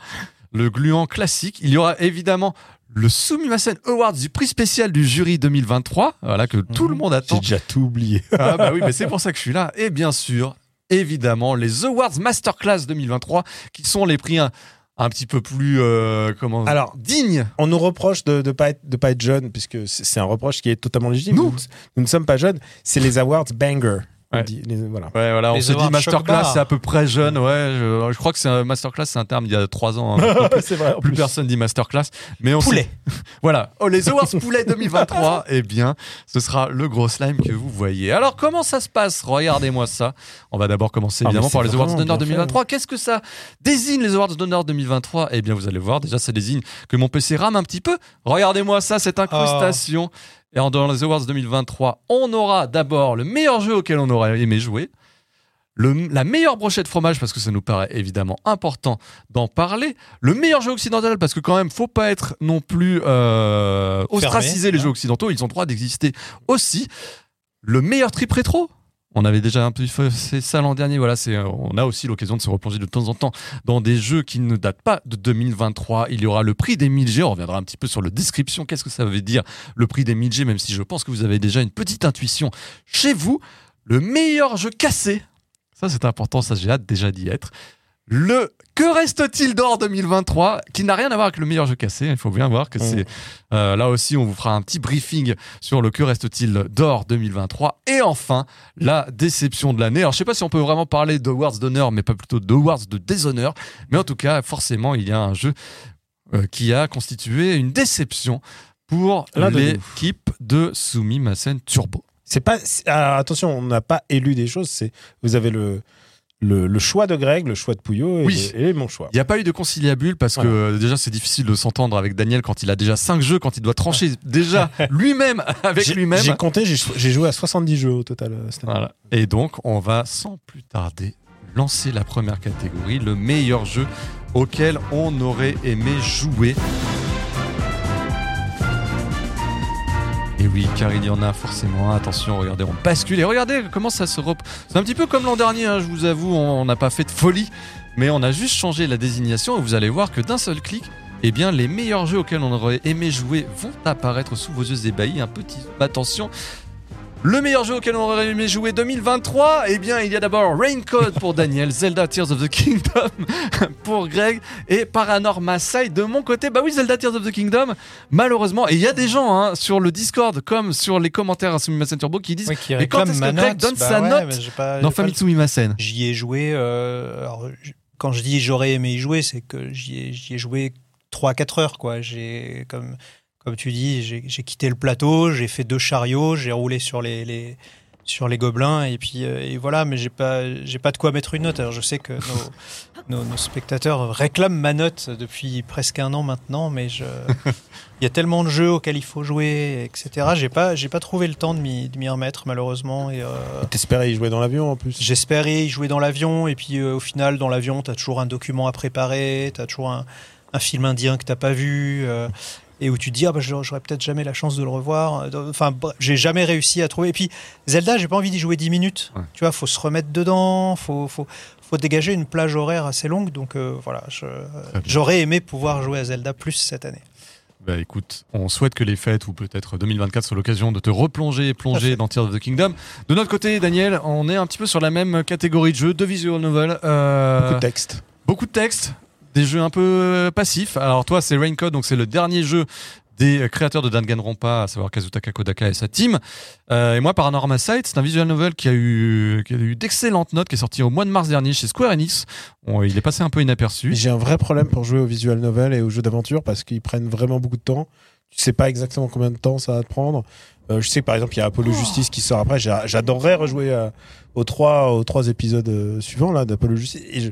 le gluant classique. Il y aura évidemment le Sumimasen Awards du prix spécial du jury 2023. Voilà que tout le monde J'ai attend. déjà tout oublié. Ah bah oui, mais c'est pour ça que je suis là. Et bien sûr, évidemment, les Awards Masterclass 2023, qui sont les prix un, un petit peu plus euh, comment Alors, dignes. On nous reproche de ne pas, être- de pas être jeune, puisque c'est un reproche qui est totalement légitime. Nous. nous ne sommes pas jeunes. C'est les awards banger. On Ouais. dit, les- voilà. Ouais, voilà, on Les se dit Awards Masterclass, c'est à peu près jeune. Ouais, je, je crois que c'est un Masterclass, c'est un terme il y a trois ans. hein. c'est vrai. plus plus. personne dit Masterclass. Mais on Poulet. Voilà. Oh, les Awards Poulet 2023, eh bien, ce sera le gros slime que vous voyez. Alors, comment ça se passe? Regardez-moi ça. On va d'abord commencer Ah, évidemment par les Awards d'honneur bien fait, 2023. Qu'est-ce que ça désigne les Awards d'honneur 2023 Eh bien, vous allez voir. Déjà, ça désigne que mon PC rame un petit peu. Regardez-moi ça, cette incrustation. Et en- dans les Awards 2023, on aura d'abord le meilleur jeu auquel on aurait aimé jouer. Le- la meilleure brochette fromage parce que ça nous paraît évidemment important d'en parler. Le meilleur jeu occidental parce que quand même faut pas être non plus euh, ostraciser les ouais. jeux occidentaux, ils ont droit d'exister aussi. Le meilleur trip rétro. On avait déjà un peu fait ça l'an dernier. Voilà, c'est, euh, on a aussi l'occasion de se replonger de temps en temps dans des jeux qui ne datent pas de 2023. Il y aura le prix des 1000G. On reviendra un petit peu sur la description. Qu'est-ce que ça veut dire le prix des 1000G, même si je pense que vous avez déjà une petite intuition chez vous. Le meilleur jeu cassé. Ça, c'est important. Ça, j'ai hâte déjà d'y être. Le Que reste-t-il d'or 2023 qui n'a rien à voir avec le meilleur jeu cassé. Il faut bien voir que c'est euh, là aussi on vous fera un petit briefing sur le que reste-t-il d'or 2023 et enfin la déception de l'année. Alors je sais pas si on peut vraiment parler d'awards d'honneur mais pas plutôt d'awards de déshonneur, mais en tout cas forcément il y a un jeu euh, qui a constitué une déception pour l'équipe de Sumi Masen Turbo. C'est pas. ah, attention, on n'a pas élu des choses. C'est vous avez le, le le choix de Greg, le choix de Pouillot et, Oui. et mon choix. Il n'y a pas eu de conciliabule parce que déjà c'est difficile de s'entendre avec Daniel quand il a déjà 5 jeux, quand il doit trancher déjà lui-même avec lui-même. J'ai compté, j'ai joué à 70 jeux au total. euh, cette année. Voilà. Et donc, on va sans plus tarder lancer la première catégorie, le meilleur jeu auquel on aurait aimé jouer. Et oui, car il y en a forcément. Attention, regardez, on bascule et regardez comment ça se rep... C'est un petit peu comme l'an dernier, hein, je vous avoue, on on n'a pas fait de folie, mais on a juste changé la désignation et vous allez voir que d'un seul clic, eh bien, les meilleurs jeux auxquels on aurait aimé jouer vont apparaître sous vos yeux ébahis. Un petit attention. Le meilleur jeu auquel on aurait aimé jouer 2023, eh bien, il y a d'abord Raincoat pour Daniel, Zelda Tears of the Kingdom pour Greg et Paranormal Side de mon côté. Bah oui, Zelda Tears of the Kingdom, malheureusement, et il y a des gens hein, sur le Discord comme sur les commentaires à Sumimasen Turbo qui disent Oui, qui Mais quand est-ce que Greg note. donne Bah sa ouais, note pas- dans le- Sumimasen. J'y ai joué. euh, alors, quand je dis j'aurais aimé y jouer, c'est que j'y ai, j'y ai joué 3-4 heures. Quoi. J'ai, comme, comme tu dis, j'ai quitté le plateau, j'ai fait deux chariots, j'ai roulé sur les, les, sur les gobelins et puis euh, et voilà mais j'ai pas j'ai pas de quoi mettre une note alors je sais que nos, nos, nos spectateurs réclament ma note depuis presque un an maintenant mais je il y a tellement de jeux auxquels il faut jouer etc j'ai pas j'ai pas trouvé le temps de m'y de m'y remettre malheureusement et euh, T'espérais y jouer dans l'avion en plus? j'espérais y jouer dans l'avion et puis euh, au final dans l'avion t'as toujours un document à préparer t'as toujours un, un film indien que t'as pas vu euh, et où tu te dis ah bah j'aurais peut-être jamais la chance de le revoir enfin bref, j'ai jamais réussi à trouver et puis Zelda j'ai pas envie d'y jouer 10 minutes Ouais. tu vois faut se remettre dedans faut faut faut dégager une plage horaire assez longue donc euh, voilà j'aurais aimé pouvoir jouer à Zelda plus cette année Bah écoute, on souhaite que les fêtes ou peut-être 2024 soient l'occasion de te replonger et plonger dans Tears of the Kingdom. De notre côté, Daniel, on est un petit peu sur la même catégorie de jeux, de visual novel. euh, Beaucoup de texte. beaucoup de textes, des jeux un peu passifs. Alors toi, c'est Rain Code, donc c'est le dernier jeu des créateurs de Danganronpa, à savoir Kazutaka Kodaka et sa team. Euh, et moi, Paranormal Sight, c'est un visual novel qui a eu, qui a eu d'excellentes notes, qui est sorti au mois de mars dernier chez Square Enix. Bon, il est passé un peu inaperçu. J'ai un vrai problème pour jouer aux visual novel et aux jeux d'aventure parce qu'ils prennent vraiment beaucoup de temps. Tu sais pas exactement combien de temps ça va te prendre. Euh, je sais que par exemple, il y a Apollo Justice qui sort après. J'a- J'adorerais rejouer à- aux, trois, aux trois épisodes euh, suivants là d'Apollo Justice.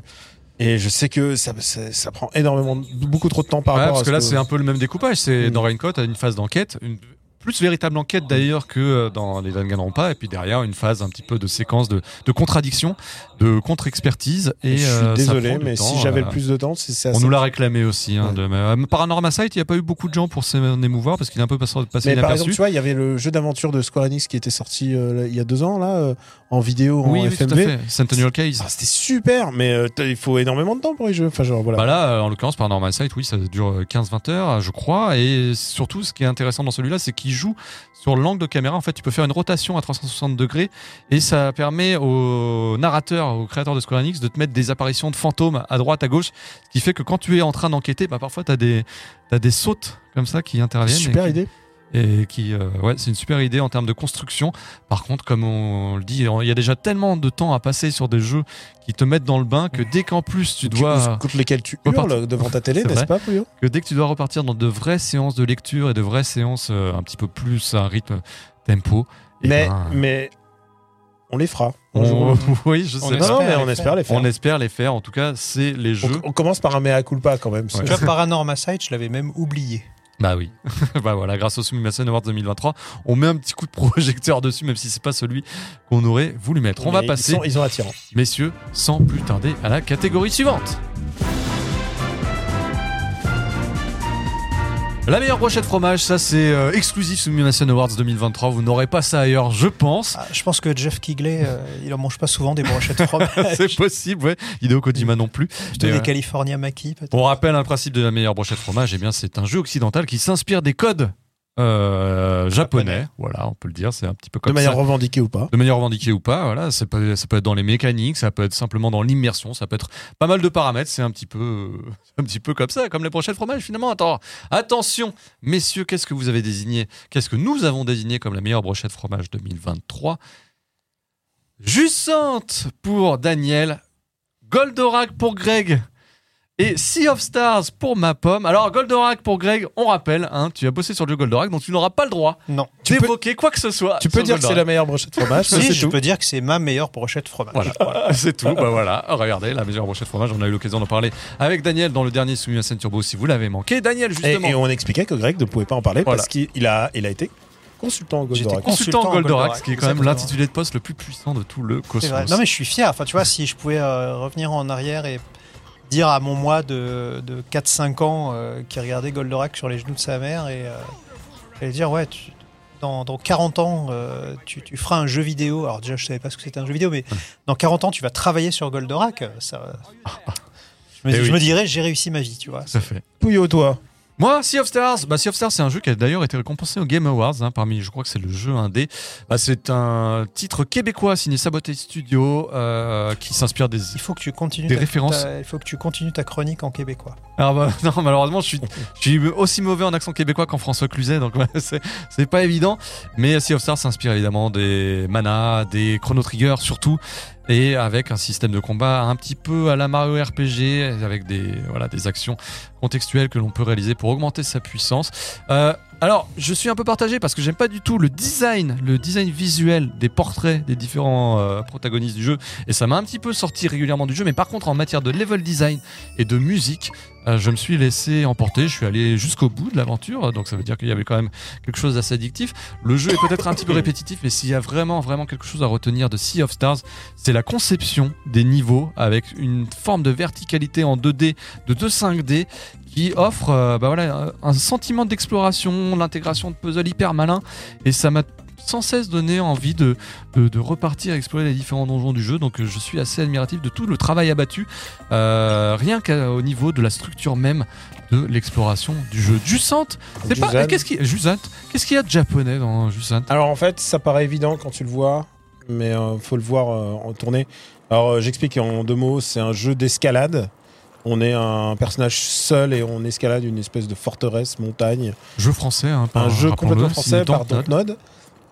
Et je sais que ça, ça, ça prend énormément, beaucoup trop de temps par Ouais, rapport parce à que là, c'est un peu le même découpage. C'est Mm. dans Raincoat, une phase d'enquête, une plus véritable enquête d'ailleurs que euh, dans les Danganronpa, et puis derrière une phase un petit peu de séquence de, de contradiction, de contre-expertise. Et, Et je suis euh, désolé, mais temps, si j'avais euh, le plus de temps, c'est ça. On nous l'a réclamé aussi. Hein, Ouais. de, euh, Sight, il n'y a pas eu beaucoup de gens pour s'en émouvoir parce qu'il est un peu passé, passé Mais par exemple, tu vois, il y avait le jeu d'aventure de Square Enix qui était sorti euh, il y a deux ans, là, euh, en vidéo, oui, en oui, tout à FMV. fait. Centennial Case. Ah, C'était super, mais euh, il faut énormément de temps pour y jouer. Enfin, genre, voilà. Bah là, euh, en l'occurrence, Paranormal Sight, oui, ça dure euh, 15-20 heures, je crois. Et surtout, ce qui est intéressant dans celui-là, c'est qu'il joue sur l'angle de caméra. En fait, tu peux faire une rotation à 360 degrés et ça permet au narrateur, au créateur de Square Enix, de te mettre des apparitions de fantômes à droite, à gauche. Ce qui fait que quand tu es en train d'enquêter, bah, parfois, tu as des, t'as des sautes comme ça qui interviennent. super qui- idée. Et qui euh, ouais c'est une super idée en termes de construction par contre comme on le dit il y a déjà tellement de temps à passer sur des jeux qui te mettent dans le bain que dès qu'en plus tu dois contre lesquels tu hurles devant ta télé, n'est-ce pas, Puyo que dès que tu dois repartir dans de vraies séances de lecture et de vraies séances euh, un petit peu plus à un rythme tempo eh Mais, ben, mais on les fera. on- oui je sais Non, pas non, mais on faire. espère les faire. on espère les faire en tout cas c'est les jeux on commence par un mea culpa quand même. Ouais. tu vois Paranormal Sight je l'avais même oublié bah oui bah voilà grâce au Sumimasen Awards 2023 on met un petit coup de projecteur dessus même si c'est pas celui qu'on aurait voulu mettre on va passer Ils, sont, ils ont attirant. Messieurs, sans plus tarder à la catégorie suivante. La meilleure brochette fromage, ça c'est euh, exclusif Summation Awards 2023. Vous n'aurez pas ça ailleurs, je pense. Ah, je pense que Jeff Kigley euh, il en mange pas souvent des brochettes de fromage c'est possible, ouais. Hideo Kojima non plus. Plutôt des euh, California Maki peut-être on rappelle un principe de la meilleure brochette fromage, et bien c'est un jeu occidental qui s'inspire des codes euh, japonais. Voilà, on peut le dire, c'est un petit peu De comme manière ça. revendiquée ou pas. de manière revendiquée ou pas, voilà, ça peut, ça peut être dans les mécaniques, ça peut être simplement dans l'immersion, ça peut être pas mal de paramètres, c'est un petit peu, un petit peu comme ça, comme les brochettes fromage finalement. Attends, attention, messieurs, qu'est-ce que vous avez désigné Qu'est-ce que nous avons désigné comme la meilleure brochette fromage 2023 Jussante pour Daniel, Goldorak pour Greg. Et Sea of Stars pour ma pomme. Alors, Goldorak pour Greg, on rappelle, hein, tu as bossé sur le jeu Goldorak, donc tu n'auras pas le droit non d'évoquer quoi que ce soit. Tu peux dire que c'est la meilleure brochette de fromage, si c'est je tout. peux dire que c'est ma meilleure brochette de fromage Voilà, c'est tout. Bah voilà, regardez la meilleure brochette fromage. On a eu l'occasion d'en parler avec Daniel dans le dernier Soumis à scène Turbo. Si vous l'avez manqué, Daniel justement, et on expliquait que Greg ne pouvait pas en parler Voilà. parce qu'il a, il a été consultant Goldorak. consultant consultant Goldorak, Goldorak, ce qui est quand même l'intitulé de poste le plus puissant de tout le cosmos. Non mais je suis fier. Enfin tu vois si je pouvais euh, revenir en arrière et dire à mon moi de, de 4-5 ans euh, qui regardait Goldorak sur les genoux de sa mère et euh, j'allais dire ouais tu- dans, dans 40 ans euh, tu, tu feras un jeu vidéo. Alors déjà je savais pas ce que c'était un jeu vidéo mais dans 40 ans tu vas travailler sur Goldorak. Ça, je me, Eh je oui. me dirais j'ai réussi ma vie tu vois. À fait. Pouillot, toi. Moi, Sea of Stars, bah, Sea of Stars, c'est un jeu qui a d'ailleurs été récompensé au Game Awards. hein, parmi, je crois que c'est le jeu indé. Bah, c'est un titre québécois signé Sabotage Studio euh, qui s'inspire des. Il faut que tu continues Des ta- références. ta- il faut que tu continues ta chronique en québécois. Alors bah, non, malheureusement, je suis, je suis aussi mauvais en accent québécois qu'en François Cluzet, donc c'est c'est pas évident. Mais Sea of Stars s'inspire évidemment des Mana, des Chrono Trigger surtout, et avec un système de combat un petit peu à la Mario RPG, avec des voilà des actions contextuels que l'on peut réaliser pour augmenter sa puissance. Euh, alors, je suis un peu partagé parce que j'aime pas du tout le design, le design visuel des portraits des différents euh, protagonistes du jeu, et ça m'a un petit peu sorti régulièrement du jeu. Mais par contre, en matière de level design et de musique, euh, je me suis laissé emporter. Je suis allé jusqu'au bout de l'aventure, donc ça veut dire qu'il y avait quand même quelque chose d'assez addictif. Le jeu est peut-être un petit peu répétitif, mais s'il y a vraiment, vraiment quelque chose à retenir de Sea of Stars, c'est la conception des niveaux avec une forme de verticalité en 2D, de 2 5D qui offre euh, bah voilà, un sentiment d'exploration, l'intégration de puzzles hyper malin, et ça m'a sans cesse donné envie de, de, de repartir explorer les différents donjons du jeu. Donc euh, je suis assez admiratif de tout le travail abattu, euh, rien qu'au niveau de la structure même de l'exploration du jeu. Jusant, c'est pas. Qu'est-ce qu'il Jusant, qu'est-ce qu'il y a de japonais dans Jusant Alors en fait, ça paraît évident quand tu le vois, mais euh, faut le voir euh, en tournée. Alors j'explique en deux mots, c'est un jeu d'escalade. On est un personnage seul et on escalade une espèce de forteresse, montagne. Jeu français, hein, par- un jeu complètement français par Dontnod.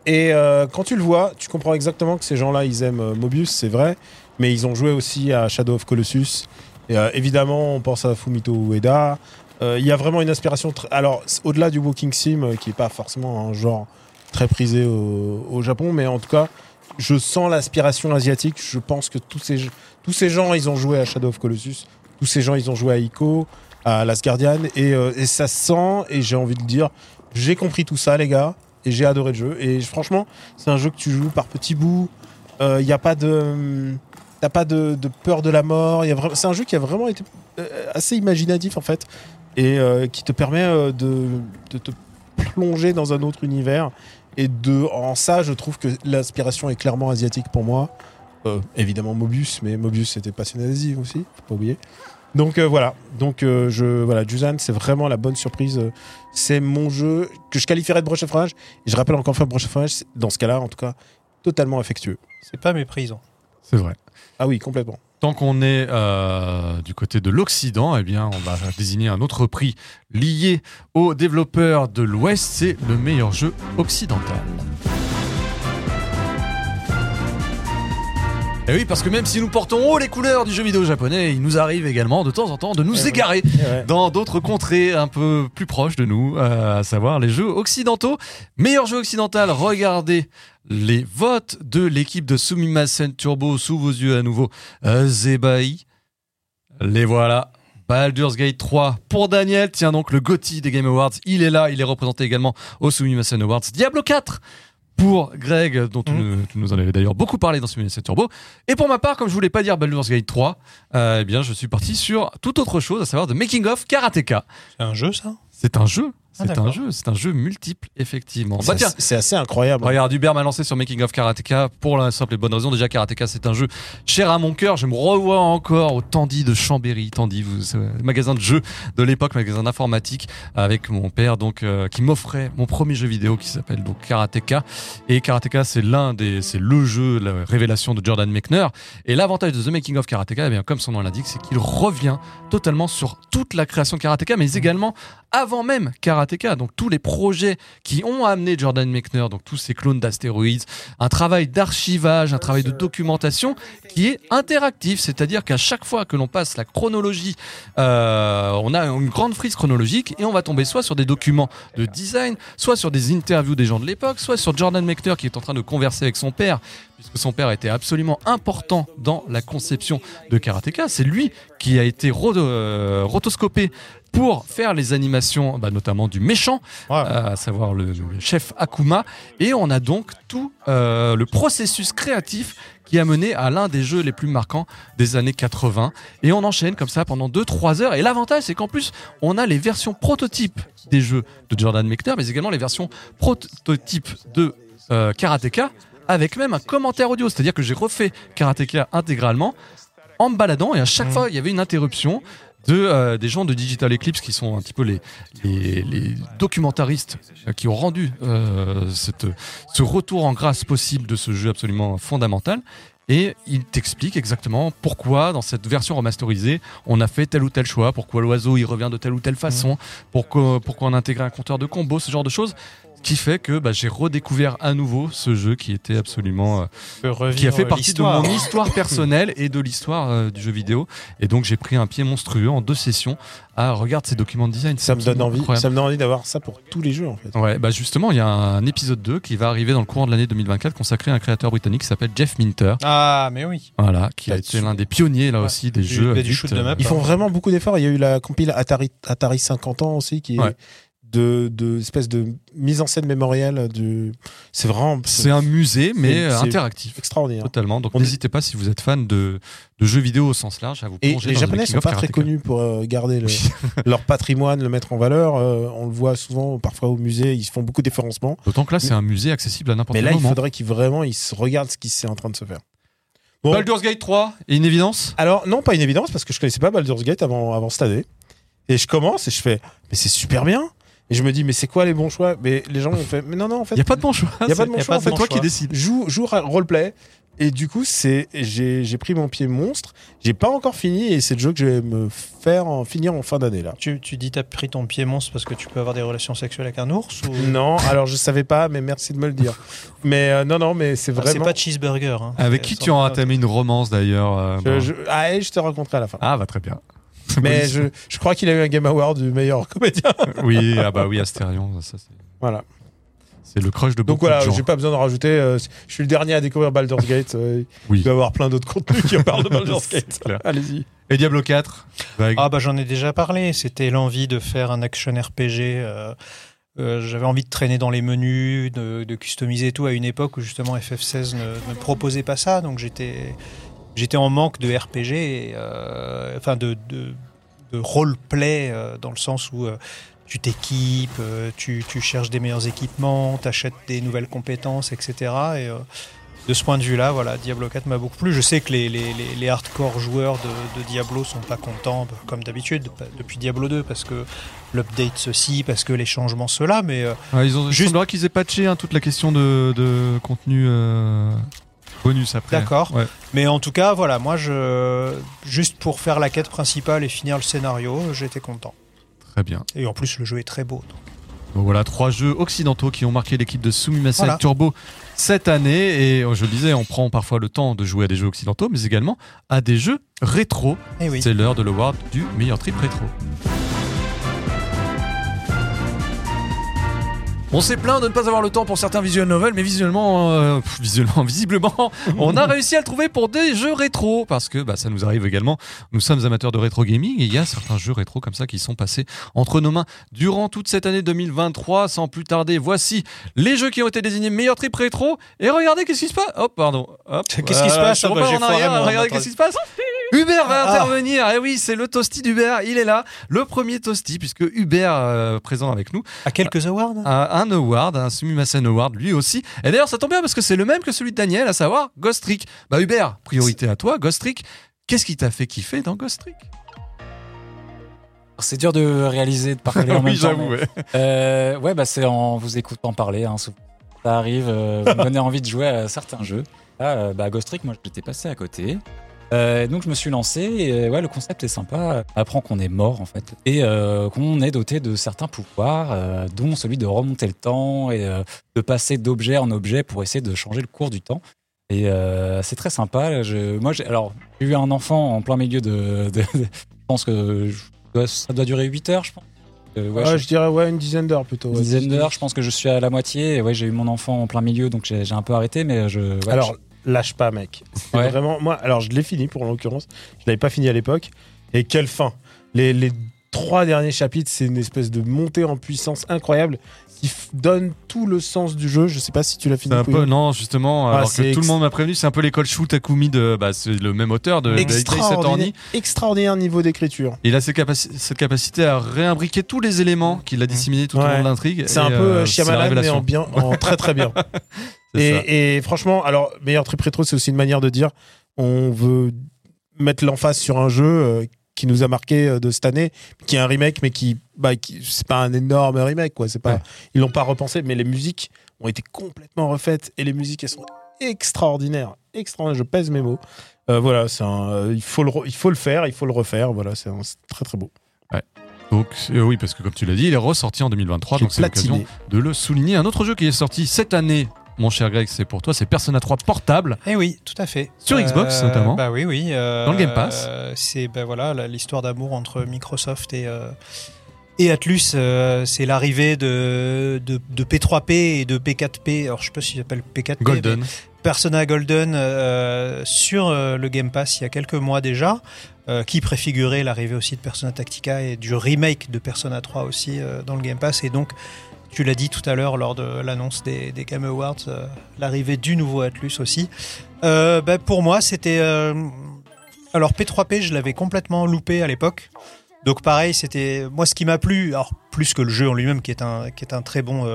Et euh, quand tu le vois, tu comprends exactement que ces gens-là, ils aiment euh, Mobius, c'est vrai, mais ils ont joué aussi à Shadow of Colossus. Et euh, évidemment, on pense à Fumito Ueda. Euh, Il y a vraiment une inspiration. Alors, au-delà du Walking Sim, qui est pas forcément un genre très prisé au, au Japon, mais en tout cas, je sens l'aspiration asiatique. Je pense que tous ces, tous ces gens, ils ont joué à Shadow of Colossus. Tous ces gens, ils ont joué à Ico, à Last Guardian. Et, euh, et ça se sent, et j'ai envie de dire, j'ai compris tout ça, les gars, et j'ai adoré le jeu. Et franchement, c'est un jeu que tu joues par petits bouts. Il n'y a pas de. T'as pas de, peur de la mort. C'est un jeu qui a vraiment été euh, assez imaginatif, en fait, et euh, qui te permet euh, de, de te plonger dans un autre univers. Et de, en ça, je trouve que l'inspiration est clairement asiatique pour moi. Euh, évidemment Mobius, mais Mobius était passionné d'Asie aussi, faut pas oublier. Donc euh, voilà, donc euh, je voilà, Juzan, c'est vraiment la bonne surprise. C'est mon jeu que je qualifierais de broche à fromage. Et je rappelle encore une fois, broche à fromage, c'est- dans ce cas-là, en tout cas, totalement affectueux. C'est pas méprisant. C'est vrai. Ah oui, complètement. Tant qu'on est euh, du côté de l'Occident, eh bien, on va désigner un autre prix lié aux développeurs de l'Ouest. C'est le meilleur jeu occidental. Et oui, parce que même si nous portons haut les couleurs du jeu vidéo japonais, il nous arrive également de temps en temps de nous Eh égarer Ouais. dans d'autres contrées un peu plus proches de nous, euh, à savoir les jeux occidentaux. Meilleur jeu occidental, regardez les votes de l'équipe de Sumimasen Turbo sous vos yeux à nouveau. Euh, Zebai, les voilà. Baldur's Gate 3 pour Daniel, tiens donc le GOTY des Game Awards, il est là, il est représenté également au Sumimasen Awards. Diablo 4 pour Greg, dont tu, nous- tu nous en avais d'ailleurs beaucoup parlé dans Sumimasen Turbo. Et pour ma part, comme je voulais pas dire Baldur's Gate 3, euh, eh bien je suis parti sur toute autre chose, à savoir de Making of Karateka. C'est un jeu, ça? C'est un jeu, Ah, c'est un jeu, c'est un jeu multiple, effectivement. C'est Bah assez- c'est assez incroyable. Regarde, Hubert m'a lancé sur Making of Karateka pour la simple et bonne raison. Déjà, Karateka, c'est un jeu cher à mon cœur. Je me revois encore au Tandy de Chambéry. Tandy, vous, magasin de jeux de l'époque, magasin d'informatique avec mon père, donc, euh, qui m'offrait mon premier jeu vidéo qui s'appelle donc Karateka. Et Karateka, c'est l'un des, c'est le jeu, la révélation de Jordan Mechner. Et l'avantage de The Making of Karateka, eh bien, comme son nom l'indique, c'est qu'il revient totalement sur toute la création de Karateka, mais également avant même Karateka. Donc, tous les projets qui ont amené Jordan Mechner, donc tous ces clones d'astéroïdes, un travail d'archivage, un travail de documentation qui est interactif, c'est-à-dire qu'à chaque fois que l'on passe la chronologie, euh, on a une grande frise chronologique et on va tomber soit sur des documents de design, soit sur des interviews des gens de l'époque, soit sur Jordan Mechner qui est en train de converser avec son père, puisque son père était absolument important dans la conception de Karateka. C'est lui qui a été euh, rotoscopé pour faire les animations, bah, notamment du méchant, à savoir le, le chef Akuma. Et on a donc tout euh, le processus créatif qui a mené à l'un des jeux les plus marquants des années 80. Et on enchaîne comme ça pendant 2-3 heures. Et l'avantage, c'est qu'en plus, on a les versions prototypes des jeux de Jordan Mechner, mais également les versions prototypes de euh, Karateka, avec même un commentaire audio. C'est-à-dire que j'ai refait Karateka intégralement en me baladant et à chaque fois il y avait une interruption de euh, des gens de Digital Eclipse qui sont un petit peu les les, les documentaristes euh, qui ont rendu euh, cette, ce retour en grâce possible de ce jeu absolument fondamental et il t'explique exactement pourquoi dans cette version remasterisée on a fait tel ou tel choix, pourquoi l'oiseau il revient de telle ou telle façon, pourquoi, pourquoi on a intégré un compteur de combo, ce genre de choses. Qui fait que bah, j'ai redécouvert à nouveau ce jeu qui était absolument. euh, qui a fait partie de mon histoire personnelle et de l'histoire euh, du jeu vidéo. Et donc j'ai pris un pied monstrueux en deux sessions à regarder ces documents de design. Ça me donne envie. incroyable. Ça me donne envie d'avoir ça pour tous les jeux en fait. Ouais, bah justement, il y a un épisode 2 qui va arriver dans le courant de l'année 2024 consacré à un créateur britannique qui s'appelle Jeff Minter. Ah, mais oui. Voilà, qui a été l'un des pionniers là Ouais. aussi des Du- jeux. du adultes, euh. Ils font vraiment beaucoup d'efforts. Il y a eu la compile Atari, Atari 50 ans aussi qui est Ouais. De, de espèce de mise en scène mémorielle du. C'est vraiment C'est un musée, mais interactif. extraordinaire. Totalement. Donc On- n'hésitez pas si vous êtes fan de, de jeux vidéo au sens large à vous Et plonger les dans Japonais le sont pas très connus pour euh, garder le- leur patrimoine, le mettre en valeur. Euh, on le voit souvent, parfois au musée, ils font beaucoup d'efférencement. D'autant que là, c'est un musée accessible à n'importe Mais quel là, il moment. faudrait qu'ils vraiment ils regardent ce qui est en train de se faire. Bon. Baldur's Gate 3 est une évidence? Alors, non, pas une évidence, parce que je connaissais pas Baldur's Gate avant, avant cette année. Et je commence et je fais, mais c'est super bien. Et je me dis, mais c'est quoi les bons choix? Mais les gens m'ont fait, mais non, non, en fait. Il n'y a pas de bon choix. Y a pas de bon c'est- choix, en C'est fait. toi qui décides. joue, joue roleplay. Et du coup, c'est, j'ai, j'ai pris mon pied monstre. J'ai pas encore fini et c'est le jeu que je vais me faire en, finir en fin d'année là. Tu, tu dis t'as pris ton pied monstre parce que tu peux avoir des relations sexuelles avec un ours ou... Non, alors je savais pas, mais merci de me le dire. Mais euh, non, non, mais c'est Ah, C'est vraiment. pas cheeseburger. hein. Avec C'est- qui c'est tu as entamé une romance d'ailleurs euh, Je, bon. je- ah, et je te raconterai à la fin. Ah, bah très bien. mais je, je crois qu'il a eu un Game Award du meilleur comédien. Oui, ah bah oui, Astérion, ça c'est. Voilà. C'est le crush de beaucoup Donc voilà, j'ai pas besoin de rajouter. euh, je suis le dernier à découvrir Baldur's Gate. euh, Oui. Il doit y avoir plein d'autres contenus qui parlent de Baldur's Gate. Allez-y. Et Diablo 4 Vague. Ah bah j'en ai déjà parlé. C'était l'envie de faire un action RPG. euh, euh, J'avais envie de traîner dans les menus, de, de customiser tout à une époque où justement FF16 ne, ne proposait pas ça. Donc j'étais j'étais en manque de RPG, et, euh, enfin de, de, de roleplay euh, dans le sens où euh, tu t'équipes, tu, tu cherches des meilleurs équipements, tu achètes des nouvelles compétences, etc. Et de ce point de vue-là, voilà, Diablo 4 m'a beaucoup plu. Je sais que les, les, les, les hardcore joueurs de, de Diablo sont pas contents, bah, comme d'habitude, bah, depuis Diablo 2, parce que l'update ceci, parce que les changements cela, mais Ouais, ils ont, il juste- qu'ils aient patché hein, toute la question de, de contenu bonus après. D'accord. Ouais. Mais en tout cas, voilà, moi, je, juste pour faire la quête principale et finir le scénario, j'étais content. Très bien. Et en plus, le jeu est très beau. donc. Donc voilà, trois jeux occidentaux qui ont marqué l'équipe de Sumimasen Voilà. Turbo cette année. Et euh, je le disais, on prend parfois le temps de jouer à des jeux occidentaux, mais également à des jeux rétro. Eh oui. C'est l'heure de l'award du meilleur trip rétro. On s'est plaint de ne pas avoir le temps pour certains visual novels, mais visuellement, euh, visuellement, visiblement, on a réussi à le trouver pour des jeux rétro, parce que bah, ça nous arrive également. Nous sommes amateurs de rétro gaming et il y a certains jeux rétro comme ça qui sont passés entre nos mains durant toute cette année 2023. Sans plus tarder, voici les jeux qui ont été désignés meilleur trip rétro. Et regardez qu'est-ce qui se passe? Hop, pardon. Hop. Qu'est-ce qui se passe? Regardez qu'est-ce qui se passe? Hubert va Ah. intervenir. Et oui, c'est le toasty d'Hubert. Il est là, le premier toasty, puisque Hubert euh, présent avec nous À quelques awards a un award, un Sumimasen Award lui aussi. Et d'ailleurs, ça tombe bien parce que c'est le même que celui de Daniel, à savoir Ghost Trick. Bah Hubert, priorité à toi, Ghost Trick. Qu'est-ce qui t'a fait kiffer dans Ghost Trick C'est dur de réaliser, de parler en même temps. mais- ouais. Euh, ouais, bah c'est en vous écoutant parler. Hein, souvent. ça arrive, euh, vous me donnez envie de jouer à certains jeux. Là, euh, bah, Ghost Trick, moi, j'étais passé à côté. Euh, donc je me suis lancé et euh, ouais le concept est sympa. On apprend qu'on est mort en fait et euh, qu'on est doté de certains pouvoirs, euh, dont celui de remonter le temps et de passer d'objet en objet pour essayer de changer le cours du temps. Et c'est très sympa. Je, moi j'ai alors j'ai eu un enfant en plein milieu de, de- de- je pense que je ça doit durer 8 heures je pense. Ouais, Ouais, je- je dirais ouais, une dizaine d'heures plutôt. une ouais. dizaine d'heures, je pense que je suis à la moitié. Et ouais, j'ai eu mon enfant en plein milieu, donc j'ai j'ai un peu arrêté, mais je. ouais, Alors, lâche pas, mec. Ouais. Vraiment, moi, alors je l'ai fini pour l'occurrence. Je l'avais pas fini à l'époque. Et quelle fin les, les trois derniers chapitres, c'est une espèce de montée en puissance incroyable qui donne tout le sens du jeu. Je sais pas si tu l'as fini. Un peu, non, justement, Ah, alors que tout le monde m'a prévenu, c'est un peu l'école Shu Takumi de, bah, c'est le même auteur de, extraordinaire, extraordinaire niveau d'écriture. Il a capaci- cette capacité à réimbriquer tous les éléments qu'il a disséminés tout au long de l'intrigue. C'est un peu euh, euh, Shyamalan, mais en, bien, en très très bien. Ça. Et, franchement, alors, meilleur trip rétro, c'est aussi une manière de dire on veut mettre l'emphase sur un jeu euh, qui nous a marqué euh, de cette année, qui est un remake, mais qui, bah, qui c'est pas un énorme remake, quoi. C'est pas, Ouais. Ils l'ont pas repensé, mais les musiques ont été complètement refaites et les musiques, elles sont extraordinaires. Extraordinaires, je pèse mes mots. Euh, voilà, c'est un, euh, il, faut le, il faut le faire, il faut le refaire. Voilà, c'est très très beau. Donc euh, oui, parce que comme tu l'as dit, il est ressorti en 2023, J'ai donc c'est l'occasion de le souligner. Un autre jeu qui est sorti cette année, mon cher Greg, c'est pour toi, c'est Persona 3 portable. Eh oui, tout à fait. Sur Xbox, notamment. Bah oui, oui. euh, Dans le Game Pass. euh, c'est bah voilà l'histoire d'amour entre Microsoft et euh, et Atlus. euh, c'est l'arrivée de, de de P3P et de P4P. Alors je sais pas si s'appelle P4P. mais Golden. Persona Golden euh, sur euh, le Game Pass il y a quelques mois déjà, euh, qui préfigurait l'arrivée aussi de Persona Tactica et du remake de Persona 3 aussi euh, dans le Game Pass. Et donc, tu l'as dit tout à l'heure lors de l'annonce des, des Game Awards, euh, l'arrivée du nouveau Atlus aussi. Euh, bah, pour moi, c'était... euh, alors P3P, je l'avais complètement loupé à l'époque. Donc pareil, c'était moi ce qui m'a plu, alors plus que le jeu en lui-même qui est un qui est un très bon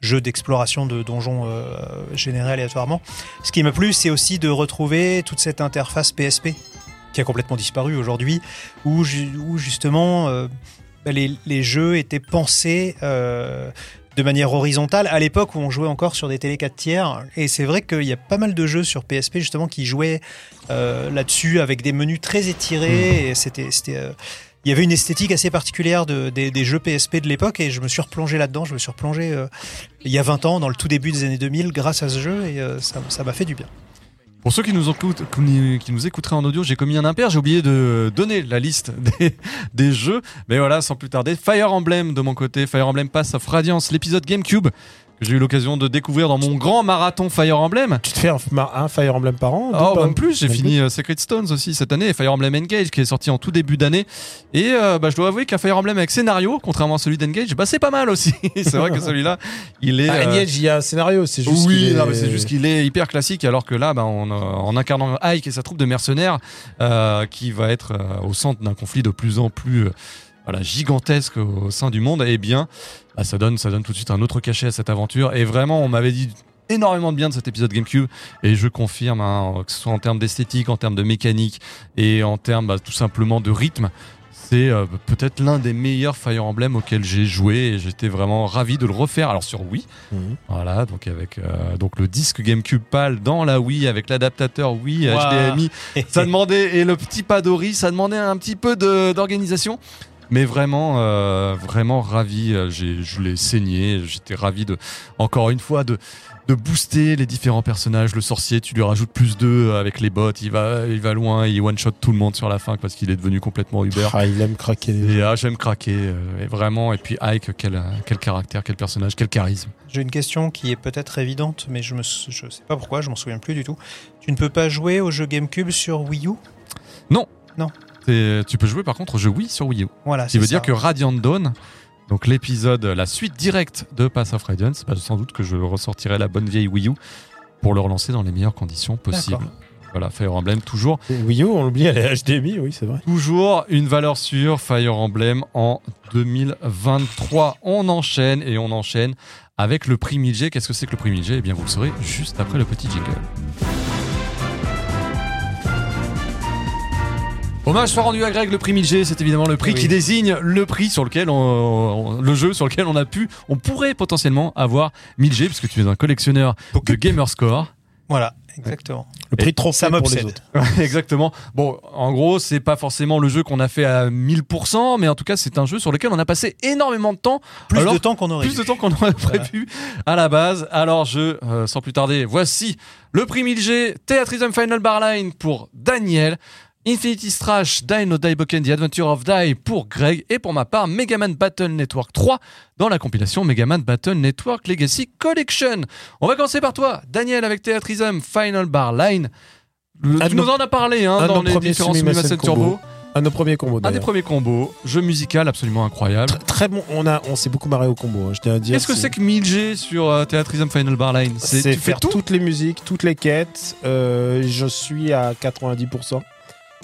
jeu d'exploration de donjons euh, générés aléatoirement. Ce qui m'a plu, c'est aussi de retrouver toute cette interface PSP qui a complètement disparu aujourd'hui, où, ju- où justement les, les jeux étaient pensés euh, de manière horizontale à l'époque où on jouait encore sur des télé 4 tiers. Et c'est vrai qu'il y a pas mal de jeux sur PSP justement qui jouaient euh, là-dessus avec des menus très étirés. Et c'était, c'était, euh, il y avait une esthétique assez particulière de, des, des jeux PSP de l'époque et je me suis replongé là-dedans. Je me suis replongé il y a 20 ans, dans le tout début des années 2000, grâce à ce jeu et ça, ça m'a fait du bien. Pour ceux qui nous, écouteraient en audio, j'ai commis un impair, j'ai oublié de donner la liste des jeux. Mais voilà, sans plus tarder, Fire Emblem de mon côté, Fire Emblem Pass of Radiance, l'épisode GameCube que j'ai eu l'occasion de découvrir dans mon grand marathon Fire Emblem. Tu te fais un, un Fire Emblem par an Oh, par- même plus, j'ai fini euh, Secret Stones aussi cette année, et Fire Emblem Engage qui est sorti en tout début d'année. Et euh, bah, je dois avouer qu'un Fire Emblem avec scénario, contrairement à celui d'Engage, bah, c'est pas mal aussi. c'est vrai que celui-là, il est. Ah, euh, Engage, il y a un scénario, c'est juste. oui, est- c'est juste qu'il est hyper classique, alors que là, bah, on, euh, en incarnant Ike et sa troupe de mercenaires, euh, qui va être au centre d'un conflit de plus en plus voilà, gigantesque au sein du monde, et bien, bah, ça, donne, ça donne tout de suite un autre cachet à cette aventure. Et vraiment, on m'avait dit énormément de bien de cet épisode GameCube, et je confirme, hein, que ce soit en termes d'esthétique, en termes de mécanique, et en termes bah, tout simplement de rythme. C'est euh, peut-être l'un des meilleurs Fire Emblem auxquels j'ai joué et j'étais vraiment ravi de le refaire. Alors sur Wii, Mhm. voilà, donc avec euh, donc le disque GameCube PAL dans la Wii avec l'adaptateur Wii Wow. HDMI, ça demandait et le petit Padori, ça demandait un petit peu de- d'organisation. Mais vraiment, euh, vraiment ravi. euh, j'ai- Je l'ai saigné. J'étais ravi de, encore une fois, de, de booster les différents personnages. Le sorcier, tu lui rajoutes plus deux avec les bots. Il va, il va loin. Il one shot tout le monde sur la fin parce qu'il est devenu complètement Uber. Ah, il aime craquer Et ah, j'aime craquer. euh, et vraiment. Et puis Ike, quel, quel caractère, quel personnage, quel charisme. J'ai une question qui est peut-être évidente, mais je ne je sais pas pourquoi, je m'en souviens plus du tout. Tu ne peux pas jouer au jeu GameCube sur Wii U? C'est- Tu peux jouer par contre au jeu Wii sur Wii U. Voilà. Ce qui veut c'est dire que Radiant Dawn, donc l'épisode, la suite directe de Pass of Radiance, bah, sans doute que je ressortirai la bonne vieille Wii U pour le relancer dans les meilleures conditions possibles. Voilà, Fire Emblem, toujours, Wii U, on l'oublie, elle est HDMI, oui, c'est vrai. toujours une valeur sûre, Fire Emblem en 2023. On enchaîne et on enchaîne avec le prix 1000G. Qu'est-ce que c'est que le prix 1000G Eh bien, vous le saurez juste après le petit jingle. Hommage soit rendu à Greg, le prix 1000G, c'est évidemment le prix Eh oui. qui désigne le prix sur lequel on, on- le jeu sur lequel on a pu, on pourrait potentiellement avoir 1000G puisque tu es un collectionneur de Gamerscore. Voilà, exactement. Le prix trop Ça pour les autres. Exactement. Bon, en gros, c'est pas forcément le jeu qu'on a fait à 1000%, mais en tout cas, c'est un jeu sur lequel on a passé énormément de temps Plus Alors, de temps qu'on aurait plus dû. de temps qu'on aurait prévu à la base. Alors, je, euh, sans plus tarder, voici le prix 1000G Theatrism Final Barline pour Daniel. Infinity Strash, Die No Die Boken, The Adventure of Die pour Greg et pour ma part Megaman Battle Network 3 dans la compilation Megaman Battle Network Legacy Collection. On va commencer par toi, Daniel, avec Theatrism Final Barline. Le- Un Tu nous en as parlé hein, dans les premiers différents Sumimasen. Turbo. Un de nos premiers combos Un des premiers combos, jeu musical absolument incroyable. Tr- Très bon, on, a, on s'est beaucoup marré au combo, hein, je tiens à dire. Qu'est-ce que c'est que 1000G sur euh, Theatrism Final Barline C'est tu fais faire tout? toutes les musiques, toutes les quêtes. euh, je suis à 90%.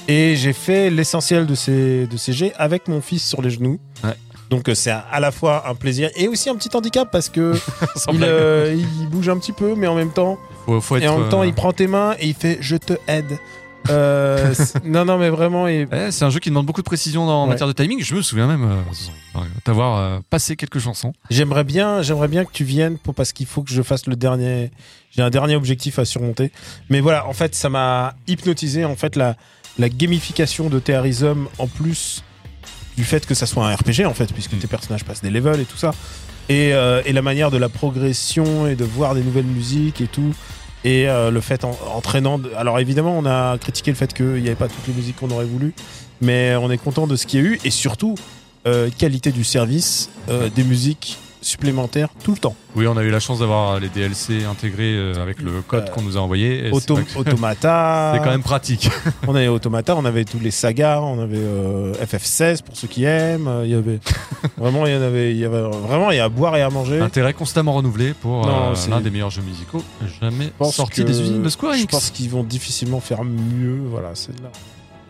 Et j'ai fait l'essentiel de ces, de ces jets avec mon fils sur les genoux. Ouais. Donc euh, c'est à, la fois un plaisir et aussi un petit handicap parce que il, euh, il bouge un petit peu, mais en même temps, Faut, faut être, et en même temps, euh, il prend tes mains et il fait je te aide. Euh, non, non, mais vraiment, et ouais, c'est un jeu qui demande beaucoup de précision dans, en Ouais. matière de timing. Je me souviens même euh, euh, passé quelques chansons. J'aimerais bien, j'aimerais bien que tu viennes pour parce qu'il faut que je fasse le dernier. J'ai un dernier objectif à surmonter. Mais voilà, en fait, ça m'a hypnotisé. En fait, la, la gamification de Terrorism, en plus, du fait que ça soit un RPG en fait, puisque Mm. tes personnages passent des levels et tout ça. Et, euh, et la manière de la progression et de voir des nouvelles musiques et tout. Et euh, le fait en, entraînant. de- Alors évidemment, on a critiqué le fait qu'il n'y avait pas toutes les musiques qu'on aurait voulu, mais on est content de ce qu'il y a eu et surtout euh, qualité du service, des musiques supplémentaires tout le temps. Oui, on a eu la chance d'avoir les DLC intégrés euh, avec le code Euh, qu'on nous a envoyé. et Auto- Automata. C'est quand même pratique. On avait Automata, on avait tous les sagas, on avait euh, FF16 pour ceux qui aiment. Il y avait vraiment, il y en avait, il y avait vraiment, il y a à boire et à manger. Intérêt constamment renouvelé pour euh, l'un des meilleurs jeux musicaux jamais Je sortis des usines de Square Je Enix. pense qu'ils vont difficilement faire mieux. Voilà, c'est là.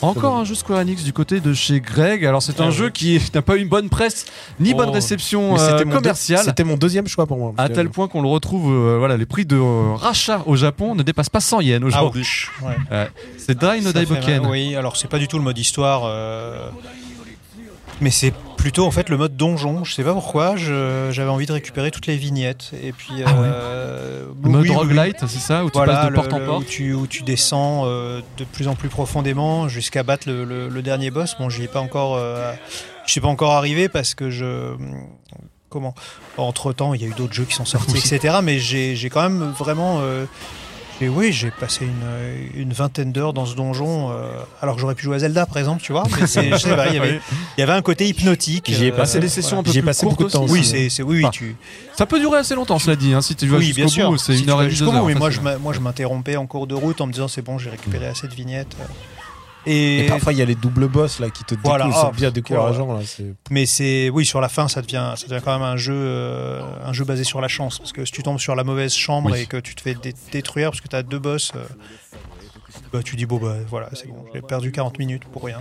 Encore un jeu Square Enix du côté de chez Greg. Alors c'est un Ah jeu qui n'a pas eu une bonne presse ni Oh. bonne réception euh, commerciale. C'était mon deuxième choix pour moi. À tel point qu'on le retrouve, euh, voilà, les prix de euh, rachat au Japon ne dépassent pas 100 yens aujourd'hui. Ouch. Ouais. C'est Dai no Daiboken. Oui, alors c'est pas du tout le mode histoire, mais c'est plutôt en fait le mode donjon. Je sais pas pourquoi, j'avais envie de récupérer toutes les vignettes. Et puis, Ah ouais. euh, Le mode oui, oui, roguelite, c'est ça Où tu Voilà, passes de le- porte en le- porte Où tu, où tu descends euh, de plus en plus profondément jusqu'à battre le, dernier boss. Bon, j'y ai pas encore, euh, je suis pas encore arrivé parce que je. Comment Entre temps, il y a eu d'autres jeux qui sont sortis, etc. Mais j'ai j'ai quand même vraiment. Et oui, j'ai passé une, une vingtaine d'heures dans ce donjon, euh, alors que j'aurais pu jouer à Zelda, par exemple, tu vois. Mais c'est- je sais pas, il y avait, il y avait un côté hypnotique. J'y ai euh, passé des sessions un peu plus passé courtes beaucoup de temps aussi. Oui, c'est c'est- oui, oui, Enfin, tu, Ça peut durer assez longtemps, cela dit. hein, si tu vas oui, bien jusqu'au sûr. bout, c'est Si une heure et demie, mais moi, je m'interrompais en cours de route en me disant c'est bon, j'ai récupéré assez de vignettes. Et, Et parfois, il y a les doubles boss là qui te Voilà. découlent, Ah, c'est bien décourageant. Là, mais c'est oui, sur la fin, ça devient, ça devient quand même un jeu, euh, un jeu basé sur la chance. Parce que si tu tombes sur la mauvaise chambre Oui. et que tu te fais dé- détruire parce que tu as deux boss, euh, bah, tu dis bon bah voilà, c'est bon, j'ai perdu 40 minutes pour rien.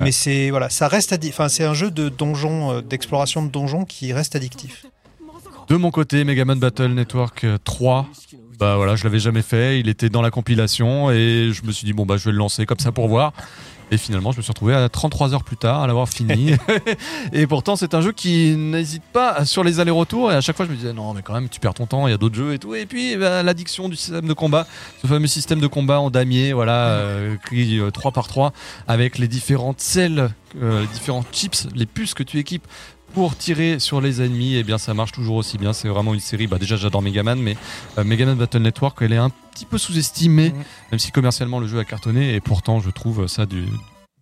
Mais c'est voilà, ça reste, enfin c'est un jeu de donjon, euh, d'exploration de donjon qui reste addictif. De mon côté, Mega Man Battle Network euh, 3. Bah voilà, je l'avais jamais fait, il était dans la compilation et je me suis dit bon bah je vais le lancer comme ça pour voir. Et finalement, je me suis retrouvé à 33 heures plus tard à l'avoir fini. et pourtant, c'est un jeu qui n'hésite pas sur les allers-retours. Et à chaque fois, je me disais non, mais quand même, tu perds ton temps. Il y a d'autres jeux et tout. Et puis, bah, l'addiction du système de combat, ce fameux système de combat en damier, voilà, euh, qui, euh, 3 par 3 avec les différentes selles, euh, les différents chips, les puces que tu équipes pour tirer sur les ennemis, et bien ça marche toujours aussi bien. C'est vraiment une série. Bah déjà j'adore Megaman, mais euh, Megaman Battle Network, elle est un petit peu sous-estimée, Mhm. même si commercialement le jeu a cartonné. Et pourtant je trouve ça du-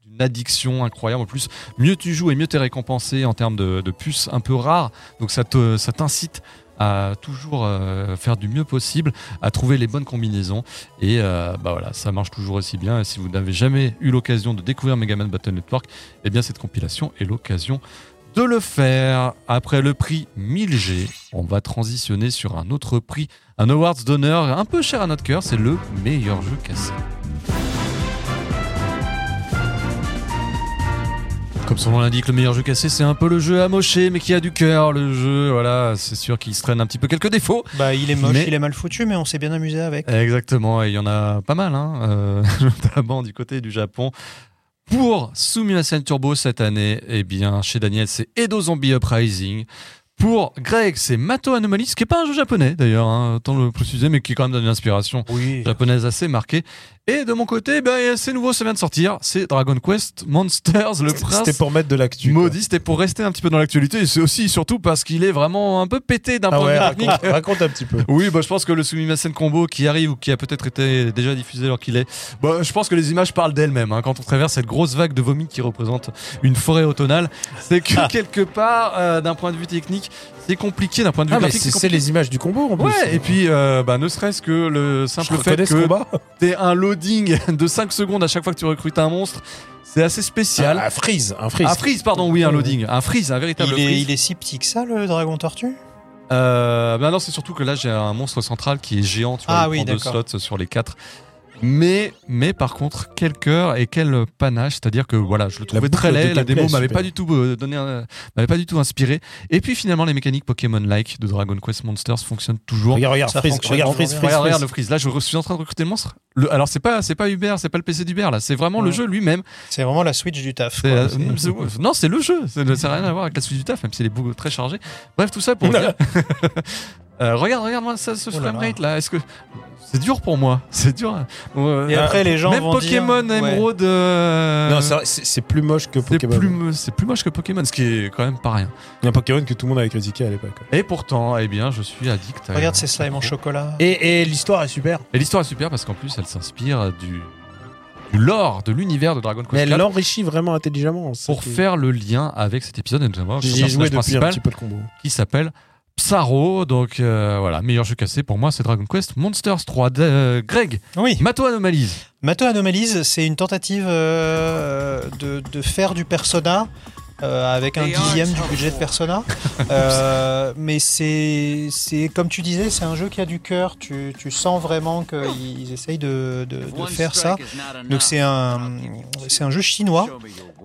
d'une addiction incroyable. En plus, mieux tu joues et mieux tu es récompensé en termes de, de puces un peu rares. Donc ça te ça t'incite à toujours euh, faire du mieux possible, à trouver les bonnes combinaisons. Et euh, bah voilà, ça marche toujours aussi bien. Et si vous n'avez jamais eu l'occasion de découvrir Megaman Battle Network, eh bien cette compilation est l'occasion de le faire. Après le prix 1000G, on va transitionner sur un autre prix, un awards d'honneur un peu cher à notre cœur, c'est le meilleur jeu cassé. Comme son nom l'indique, le meilleur jeu cassé, c'est un peu le jeu amoché, mais qui a du cœur. Le jeu, voilà, c'est sûr qu'il se traîne un petit peu quelques défauts. Bah il est moche, Mais- il est mal foutu, mais on s'est bien amusé avec. Exactement, et il y en a pas mal, hein, euh, notamment du côté du Japon. Pour Sumimasen Turbo cette année, eh bien, chez Daniel, c'est Edo Zombie Uprising. Pour Greg, c'est Mato Anomaly, ce qui n'est pas un jeu japonais d'ailleurs, hein, tant le préciser, mais qui quand même donne une inspiration Oui. japonaise assez marquée. Et de mon côté, ben, c'est nouveau, ça vient de sortir, c'est Dragon Quest Monsters, le C'était prince pour mettre de l'actu. maudit, c'était pour rester un petit peu dans l'actualité, et c'est aussi surtout parce qu'il est vraiment un peu pété d'un Ah point ouais, de vue technique. raconte, raconte un petit peu. Oui, bah, je pense que le Sumimasen Combo qui arrive ou qui a peut-être été déjà diffusé alors qu'il est, bah, je pense que les images parlent d'elles-mêmes. hein. Quand on traverse cette grosse vague de vomi qui représente une forêt automnale, c'est que quelque part, euh, d'un point de vue technique, c'est compliqué. D'un point de vue Ah, mais graphique, c'est les images du combo en plus. Ouais, et puis euh, bah, ne serait-ce que le Je simple fait reconnais ce que t'aies un loading de 5 secondes à chaque fois que tu recrutes un monstre, c'est assez spécial. Un, un freeze, un freeze. Un freeze, pardon, oui, un loading. Un freeze, un véritable Il est, freeze. il est si petit que ça, le dragon tortue? Euh, bah non, c'est surtout que là j'ai un monstre central qui est géant, tu vois, Ah il oui, prend deux slots sur les quatre. Mais, mais par contre, quel cœur et quel panache, c'est-à-dire que voilà, je le trouvais très laid, la démo m'avait pas du tout euh, donné, m'avait pas du tout inspiré. Et puis finalement, les mécaniques Pokémon-like de Dragon Quest Monsters fonctionnent toujours. Regarde, regarde, freeze, regarde, freeze, freeze, regarde, le freeze. Là, je suis en train de recruter le monstre. Le- alors c'est pas, c'est pas Uber, c'est pas le PC d'Uber là, c'est vraiment le jeu lui-même. C'est vraiment la Switch du taf. Quoi. euh, non, c'est le jeu. Ça n'a rien à voir avec la suite du taf, même si elle est beaucoup très chargée. Bref, tout ça pour dire. Euh, regarde, regarde-moi ça, ce Oh là là. framerate là. Est-ce que c'est dur pour moi? C'est dur. Euh, Et après, les gens même vont Pokémon dire, ouais. Emerald. euh, Non, c'est plus moche que Pokémon. c'est plus moche que Pokémon, ce qui est quand même pas rien. Il y a un Pokémon que tout le monde avait critiqué à l'époque. Et pourtant, eh bien, je suis addict. à- Regarde ces slimes en chocolat. Et, et l'histoire est super. Et l'histoire est super parce qu'en plus, elle s'inspire du, du lore, de l'univers de Dragon Mais Quest elle 4 l'enrichit vraiment intelligemment. pour faire le lien avec cet épisode, et notamment son J'y ai joué personnage depuis un principal petit peu le combo. qui s'appelle Psaro. Donc euh, voilà, meilleur jeu cassé pour moi, c'est Dragon Quest Monsters 3. D- euh, Greg, Oui. Mato Anomalise. Mato Anomalies, c'est une tentative euh, de, de faire du Persona euh, avec un dixième du budget de Persona. Euh, mais c'est, c'est comme tu disais, c'est un jeu qui a du cœur. Tu, tu sens vraiment qu'ils essayent de, de- de faire ça. Donc c'est un, c'est un jeu chinois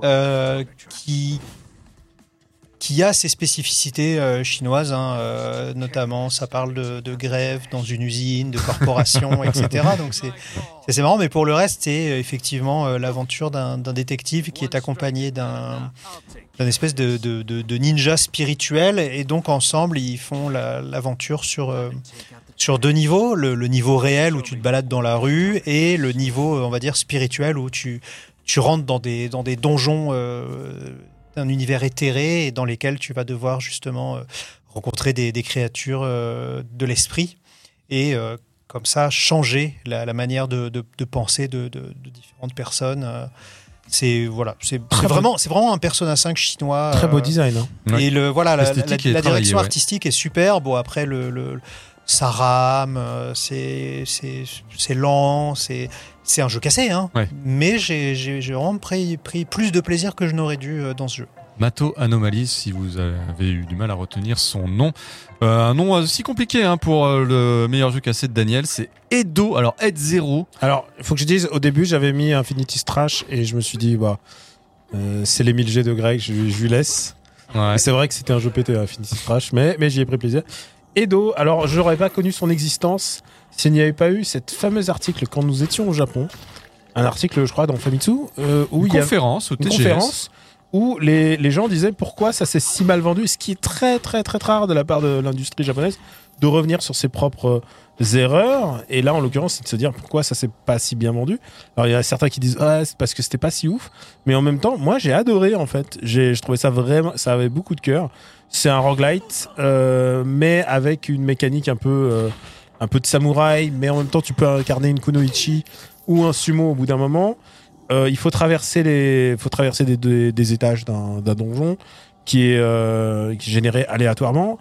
euh, qui qui a ses spécificités euh, chinoises, hein, euh, notamment ça parle de, de grève dans une usine, de corporation, etc. Donc c'est marrant, mais pour le reste, c'est euh, effectivement euh, l'aventure d'un détective qui est accompagné d'un espèce de, de, de- de ninja spirituel, et donc ensemble ils font la- l'aventure sur sur deux niveaux, le, le niveau réel où tu te balades dans la rue et le niveau, on va dire, spirituel où tu, tu rentres dans des, dans des donjons euh, d'un univers éthéré et dans lesquels tu vas devoir justement euh, rencontrer des, des créatures euh, de l'esprit et euh, comme ça changer la, la manière de, de- de penser de, de- de différentes personnes. C'est voilà, c'est vraiment, c'est vraiment un Persona 5 chinois. Très beau design. hein. Et le, voilà, la, direction ouais. artistique est super. Bon, après, le, le- ça rame, c'est c'est- c'est lent, c'est c'est un jeu cassé. Hein. Ouais. Mais j'ai j'ai- j'ai vraiment pris, pris plus de plaisir que je n'aurais dû euh, dans ce jeu. Mato Anomalise, si vous avez eu du mal à retenir son nom. Euh, un nom aussi compliqué hein, pour euh, le meilleur jeu cassé de Daniel, c'est Edo. Alors, Ed Zero. Alors, il faut que je dise, au début, j'avais mis Infinity Strash et je me suis dit, bah, euh, c'est les 1000 G de Greg, je, je lui laisse. Ouais. C'est vrai que c'était un jeu pété, Infinity Strash, mais, mais j'y ai pris plaisir. Edo, alors, je n'aurais pas connu son existence s'il n'y avait pas eu cette fameuse article quand nous étions au Japon. Un article, je crois, dans Famitsu, euh, où Une il y a conférence au une conférence où les, les gens disaient pourquoi ça s'est si mal vendu, ce qui est très très très très rare de la part de l'industrie japonaise, de revenir sur ses propres euh, erreurs. Et là, en l'occurrence, c'est de se dire pourquoi ça s'est pas si bien vendu. Alors, il y a certains qui disent ah, c'est parce que c'était pas si ouf, mais en même temps, moi, j'ai adoré en fait. J'ai, je trouvais ça vraiment, ça avait beaucoup de cœur. C'est un roguelite, euh, mais avec une mécanique un peu, euh, un peu de samouraï, mais en même temps, tu peux incarner une kunoichi ou un sumo au bout d'un moment. Euh, il faut traverser les, faut traverser des, des, des étages d'un donjon qui est, euh, qui est généré aléatoirement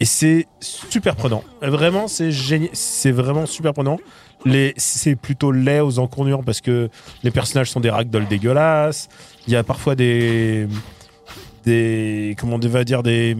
et c'est super prenant. Vraiment, c'est génial, c'est vraiment super prenant. Les, c'est plutôt laid aux encournures parce que les personnages sont des ragdolls dégueulasses. Il y a parfois des, des, comment on va dire des,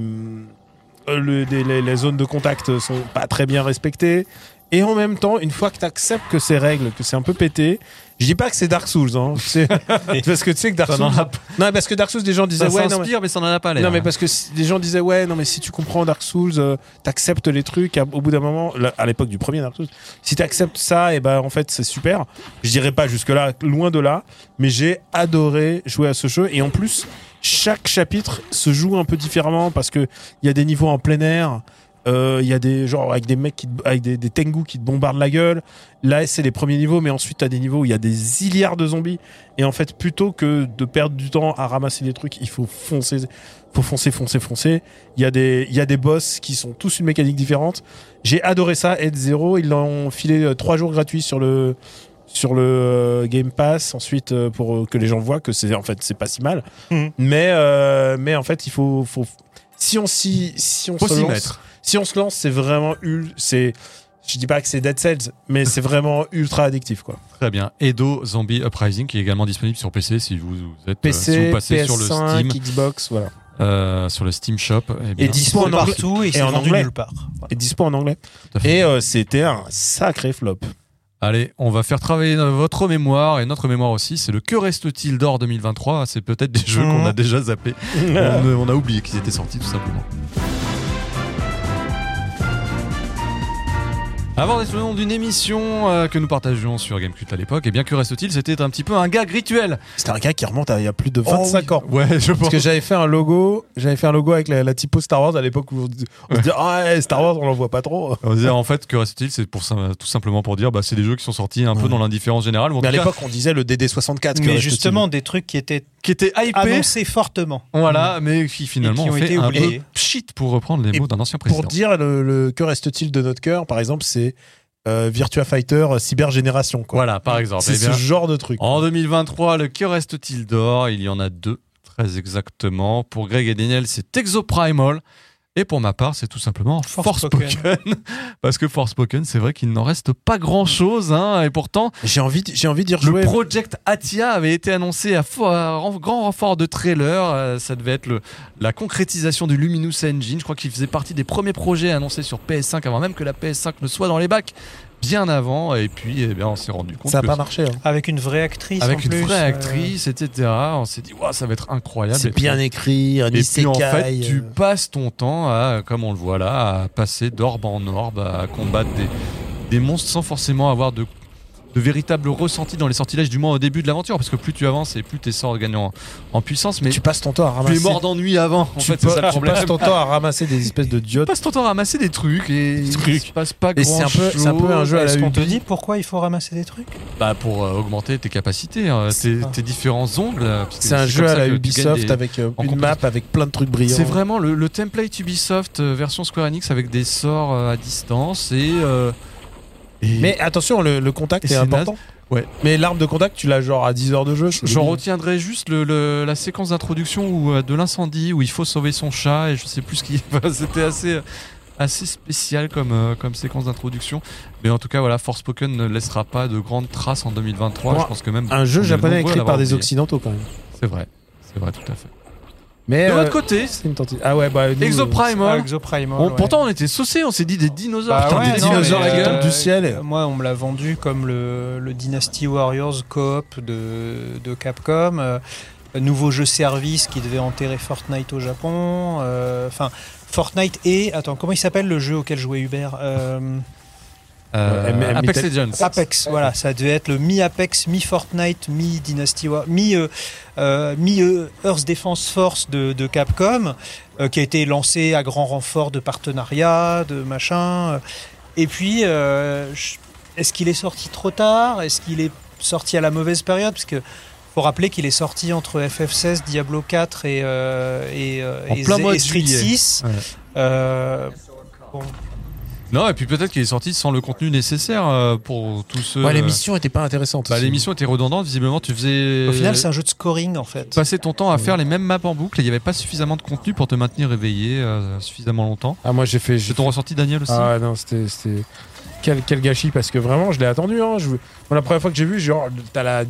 euh, le- des- les, les zones de contact sont pas très bien respectées. Et en même temps, une fois que tu acceptes que ces règles, que c'est un peu pété, je dis pas que c'est Dark Souls, hein. Parce que tu sais que Dark Souls. a Non, parce que Dark Souls, des gens disaient Ça ouais, non, mais- ça n'en a pas l'air. non mais parce que les gens disaient ouais non mais si tu comprends Dark Souls euh, t'acceptes les trucs au bout d'un moment à l'époque du premier Dark Souls si t'acceptes ça et ben en fait c'est super je dirais pas jusque là loin de là mais j'ai adoré jouer à ce jeu et en plus chaque chapitre se joue un peu différemment parce que il y a des niveaux en plein air euh, il y a des genre avec des mecs qui avec des, des tengu qui te bombardent la gueule là c'est les premiers niveaux mais ensuite t'as des niveaux où il y a des milliards de zombies et en fait plutôt que de perdre du temps à ramasser des trucs il faut foncer faut foncer, foncer, foncer. Il y a des, il y a des boss qui sont tous une mécanique différente. J'ai adoré ça. Ed Zero, ils l'ont filé euh, trois jours gratuits sur le, sur le euh, Game Pass. Ensuite, euh, pour euh, que les gens voient que c'est, en fait, c'est pas si mal. Mhm. Mais, euh, mais en fait, il faut, faut, si on s'y, si on Faut se lance, mettre. si on se lance, c'est vraiment, ul- c'est, je dis pas que c'est Dead Cells, mais c'est vraiment ultra addictif, quoi. Très bien. Edo Zombie Uprising qui est également disponible sur PC si vous, vous êtes euh, si PC, vous passez PS5, sur le Steam Xbox, voilà. euh, sur le Steam Shop. eh bien, Et dispo en anglais. partout et, c'est en anglais. nulle part. Voilà. Et dispo en anglais. Et euh, c'était un sacré flop. Allez, on va faire travailler votre mémoire et notre mémoire aussi. C'est le Que reste-t-il d'or 2023 C'est peut-être des jeux qu'on Mhm. a déjà zappés. on, on a oublié qu'ils étaient sortis tout simplement. Avant d'être le nom d'une émission euh, que nous partagions sur Gamecult à l'époque, et bien que reste-t-il, c'était un petit peu un gag rituel. C'était un gars qui remonte à il y a plus de 25 ans. Ouais, je pense. Parce que j'avais fait un logo, j'avais fait un logo avec la, la typo Star Wars à l'époque où on, se- on se dit ah ouais, Star Wars on l'en voit pas trop. On disait en fait que reste-t-il, c'est pour tout simplement pour dire, bah, c'est des jeux qui sont sortis un peu dans l'indifférence générale, Mais à l'époque on disait le DD64. que Mais justement, des trucs qui étaient qui étaient hypés, annoncés fortement. voilà, mais qui finalement qui ont ont fait été un oubliés. peu pchit pour reprendre les Et mots d'un ancien président. pour dire le, le- que reste-t-il de notre cœur, par exemple, c'est euh, Virtua Fighter euh, Cyber Génération. Quoi. Voilà, par exemple. C'est Eh bien, ce genre de truc. En 2023, le que reste-t-il d'or? Il y en a deux, très exactement. Pour Greg et Daniel, c'est Exoprimal. Et pour ma part, c'est tout simplement Forspoken. Forspoken. Parce que Forspoken, c'est vrai qu'il n'en reste pas grand-chose. hein, et pourtant, J'ai envie, j'ai envie d'y le. Project Atia avait été annoncé à, grand renfort de trailer. Euh, ça devait être le, la concrétisation du Luminous Engine. Je crois qu'il faisait partie des premiers projets annoncés sur PS5 avant même que la PS5 ne soit dans les bacs. Bien avant. Et puis, eh bien, on s'est rendu compte Ça n'a pas marché. hein. Avec une vraie actrice. avec en une plus, vraie euh, actrice, etc. On s'est dit, Ouah, ça va être incroyable. C'est bien écrit, un Et puis en fait, tu euh, passes ton temps à, comme on le voit là, à passer d'orbe en orbe, à combattre des, des monstres sans forcément avoir de, de véritable ressenti dans les sortilèges, du moins au début de l'aventure, parce que plus tu avances et plus tes sorts gagnent en, en puissance, mais tu passes ton temps à tu ramasser. es mort d'ennui avant. En tu fait, c'est ça le tu passes ton temps à ramasser des espèces de Tu diodes. passes ton temps à ramasser des trucs et il Trucs. se passe pas grand c'est un peu- chose. c'est un peu un jeu à la Est-ce qu'on te dit pourquoi il faut ramasser des trucs? Bah, pour euh, augmenter tes capacités, hein, tes, différents ongles. euh, C'est un jeu à la tu Ubisoft avec euh, une map avec plein de trucs brillants. C'est vraiment le, le template Ubisoft euh, version Square Enix avec des sorts euh, à distance et. Et- Mais attention, le, le contact est c'est important. Ouais. Mais l'arme de contact, tu l'as genre à 10 heures de jeu. J'en retiendrai juste le, le- la séquence d'introduction euh, de l'incendie où il faut sauver son chat et je sais plus ce qui. C'était assez, assez spécial comme, euh, comme séquence d'introduction. Mais en tout cas, voilà, Forspoken ne laissera pas de grandes traces en 2023. Moi, je pense que même. Un jeu japonais écrit par des oublié. occidentaux quand même. C'est vrai, c'est vrai, tout à fait. Mais De euh, votre côté, c'est une tentative. Ah ouais, bah nous, Exoprimal. Ah, Exoprimal, on- ouais. Pourtant, on était saucés, on s'est dit des dinosaures. Bah putain, ouais, des non, dinosaures mais, gueule. euh, du ciel. euh, Moi, on me l'a vendu comme le, le Dynasty Warriors coop de, de Capcom. euh, un nouveau jeu service qui devait enterrer Fortnite au Japon. euh, Enfin, Fortnite et. Attends, comment il s'appelle le jeu auquel jouait Hubert Euh, Euh, Apex Metal- Legends. Apex, voilà, ça devait être le mi-Apex, mi-Fortnite, mi-Dynasty War, mi, euh, euh, mi Earth Defense Force de, de Capcom, euh, qui a été lancé à grand renfort de partenariats, de machin. Et puis, euh, est-ce qu'il est sorti trop tard? Est-ce qu'il est sorti à la mauvaise période? Parce que faut rappeler qu'il est sorti entre FF16, Diablo 4 et, euh, et, En et et Street juillet. 6. Ouais. Euh, bon, Non, et puis peut-être qu'il est sorti sans le contenu nécessaire euh, pour tous ceux. Ouais, l'émission était pas intéressante. Bah, l'émission était redondante, visiblement tu faisais. au final, c'est un jeu de scoring en fait. passer ton temps à faire les mêmes maps en boucle et il n'y avait pas suffisamment de contenu pour te maintenir éveillé euh, suffisamment longtemps. Ah moi j'ai fait. j'ai C'est ton ressenti, Daniel aussi Ah non, c'était. c'était- Quel, quel gâchis, parce que vraiment, je l'ai attendu. Hein. Je... Moi, la première fois que j'ai vu, genre, t'as la.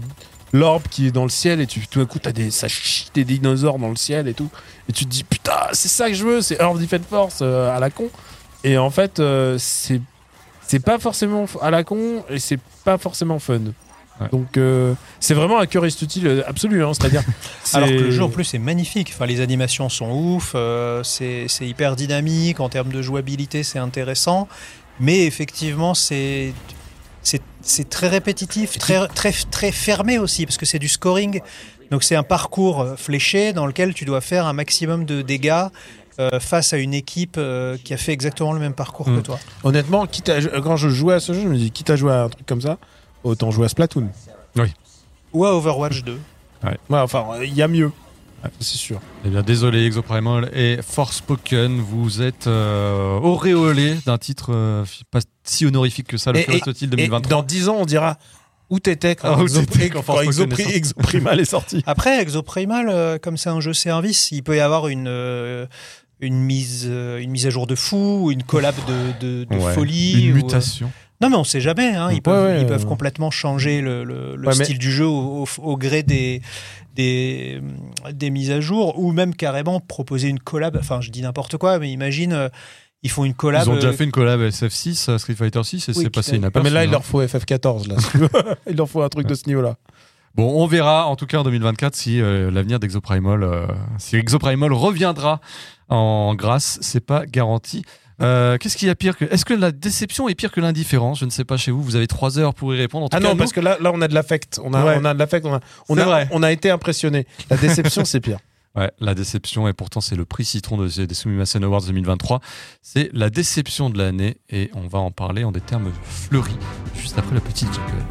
L'orbe qui est dans le ciel et tu, tout d'un coup t'as des ça chie des dinosaures dans le ciel et tout et tu te dis putain c'est ça que je veux c'est Earth Defense Force euh, à la con et en fait euh, c'est c'est pas forcément à la con et c'est pas forcément fun Ouais. donc euh, c'est vraiment un cœur utile absolu hein, c'est-à-dire Alors que le jeu en plus est magnifique. Enfin, les animations sont ouf, euh, c'est hyper dynamique en termes de jouabilité, c'est intéressant. Mais effectivement, c'est c'est très répétitif, très très très fermé aussi parce que c'est du scoring. Donc c'est un parcours euh, fléché dans lequel tu dois faire un maximum de dégâts euh, face à une équipe euh, qui a fait exactement le même parcours que Mm. toi. honnêtement quitte à- quand je jouais à ce jeu je me dis quitte à jouer à un truc comme ça autant jouer à Splatoon Ou à Overwatch 2. ouais, enfin il y a mieux c'est sûr Eh bien, désolé, Exoprimal et Forspoken, vous êtes euh, auréolés d'un titre euh, pas si honorifique que ça, le Et 2023 dans 10 ans, on dira où t'étais quand, Ah, quand quand Forspoken Exopri- est sorti. Exoprimal est sorti. Après, Exoprimal, euh, comme c'est un jeu service, il peut y avoir une, euh, une, mise, euh, une mise à jour de fou, ou une collab de, de, de Ouais, folie. Une ou, euh, mutation. Non, mais on sait jamais. hein, Ils Ouais, peuvent, ouais, ils peuvent complètement changer le, le- le Ouais, mais- style du jeu au, au- au gré des, des, des mises à jour, ou même carrément proposer une collab. Enfin, je dis n'importe quoi, mais imagine, euh, ils font une collab. Ils ont déjà euh, fait une collab SF6, euh, Street Fighter 6, et Oui, c'est passé inaperçu. mais là, il hein. leur faut FF14. Là. il leur faut un truc de ce niveau-là. Bon, on verra en tout cas en 2024 si euh, l'avenir d'Exoprimal, euh, si Exoprimal reviendra en grâce, c'est pas garanti. Euh, Qu'est-ce qu'il y a pire que Est-ce que la déception est pire que l'indifférence? Je ne sais pas chez vous. Vous avez trois heures pour y répondre. En tout Ah cas, non, nous- parce que là, là, on a de l'affect. On a, Ouais. on a de l'affect. On a, on C'est a, vrai. on a été impressionné. La déception, c'est pire. Ouais, la déception, et pourtant c'est le prix citron de, des Sumimasen Awards 2023. C'est la déception de l'année, et on va en parler en des termes fleuris, juste après la petite jingle.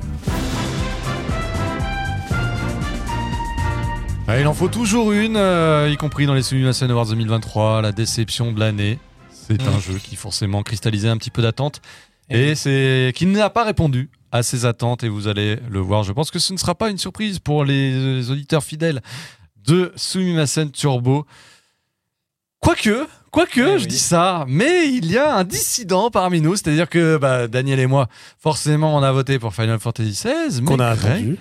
Ouais, il en faut toujours une, euh, y compris dans les Sumimasen Awards 2023, la déception de l'année. C'est Mm. un jeu qui forcément cristallisait un petit peu d'attente, et c'est qui n'a pas répondu à ces attentes, et vous allez le voir. Je pense que ce ne sera pas une surprise pour les auditeurs fidèles de Sumimasen Turbo. Quoique, quoique, Eh je oui. dis ça, mais il y a un dissident parmi nous, c'est-à-dire que bah, Daniel et moi, forcément, on a voté pour Final Fantasy XVI, mais Qu'on a attendu.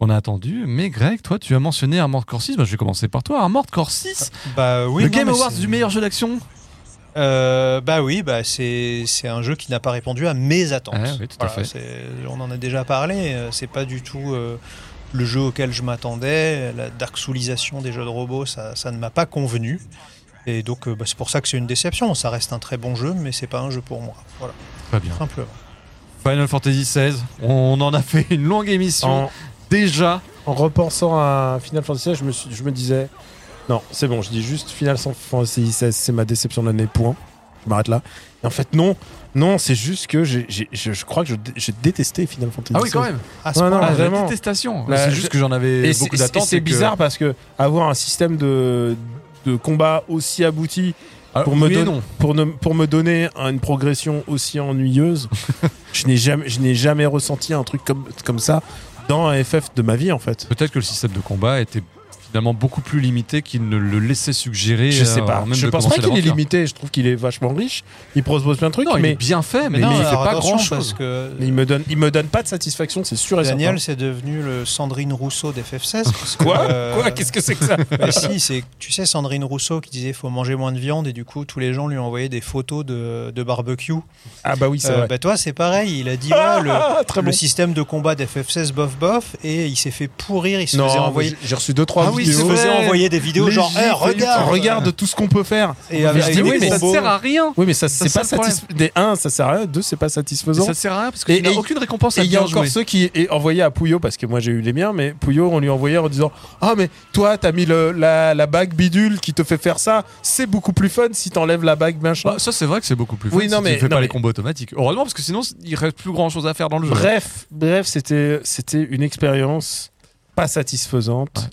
Qu'on a attendu. Mais Greg, toi, tu as mentionné Armored Core 6. Bah, je vais commencer par toi. Armored Core 6, Bah oui. le non, Game Awards du meilleur jeu d'action. Euh, bah oui, bah c'est c'est un jeu qui n'a pas répondu à mes attentes. Ouais, oui, tout à fait. c'est- On en a déjà parlé. euh, C'est pas du tout euh, le jeu auquel je m'attendais. La dark soulisation des jeux de robots, ça, ça ne m'a pas convenu. Et donc euh, bah, c'est pour ça que c'est une déception. Ça reste un très bon jeu, mais c'est pas un jeu pour moi. Voilà, Très bien. simplement. Final Fantasy XVI, on en a fait une longue émission En, déjà. en repensant à Final Fantasy, je me, suis, je me disais, non, c'est bon, je dis juste Final Fantasy XVI, c'est ma déception de l'année, point. Je m'arrête là. Et en fait, non, non, c'est juste que j'ai- j'ai- je, je crois que j'ai détesté Final Fantasy Ah oui, quand même. À ce Ouais, non, point-là, Ah, la détestation. Là, c'est juste que j'en avais Et beaucoup d'attentes. c'est que- bizarre parce que avoir un système de, de combat aussi abouti Ah, pour me oui et don- non. pour, ne- pour me donner une progression aussi ennuyeuse, je n'ai jamais, je n'ai jamais ressenti un truc comme, comme ça dans un FF de ma vie en fait. Peut-être que le système de combat était finalement beaucoup plus limité qu'il ne le laissait suggérer. Je sais euh, pas. même Je pense pas qu'il est limité. Je trouve qu'il est vachement riche. Il propose plein de trucs, Non, il est mais, bien fait, mais, non, il fait pas grand chose. que mais il me donne, il me donne pas de satisfaction, c'est sûr et Daniel, certain. c'est devenu le Sandrine Rousseau d'FF16. parce que, Quoi? euh, Quoi? Qu'est-ce que c'est que ça? Bah si, c'est tu sais Sandrine Rousseau qui disait faut manger moins de viande et du coup tous les gens lui envoyaient des photos de, de barbecue. Ah bah oui, c'est Euh, vrai. bah toi c'est pareil, il a dit ouais, le, Ah, très le bon. système de combat d'FF16 bof bof et il s'est fait pourrir, il se Non, faisait mais envoyer, j'ai- j'ai reçu deux trois Ah oui, il se faisait envoyer des vidéos Les genre Eh, regarde, Regarde tout ce qu'on peut faire. et avec je dis oui, mais ça sert à rien. Oui, mais ça Ça, c'est pas satisfaisant. Des un, ça sert à rien. Deux, c'est pas satisfaisant. Ça sert à rien parce n'as et- aucune récompense à Et il y a encore jouer. ceux qui est envoyé à Pouillot parce que moi j'ai eu les miens, mais Pouillot on lui envoyait en disant ah mais toi t'as mis le, la, la bague bidule qui te fait faire ça, c'est beaucoup plus fun si t'enlèves la bague machin. Bah, ça c'est vrai que c'est beaucoup plus fun Oui, non, si mais- fais pas les combos automatiques. Heureusement parce que sinon il reste plus grand chose à faire dans le jeu. bref, bref c'était c'était une expérience pas satisfaisante.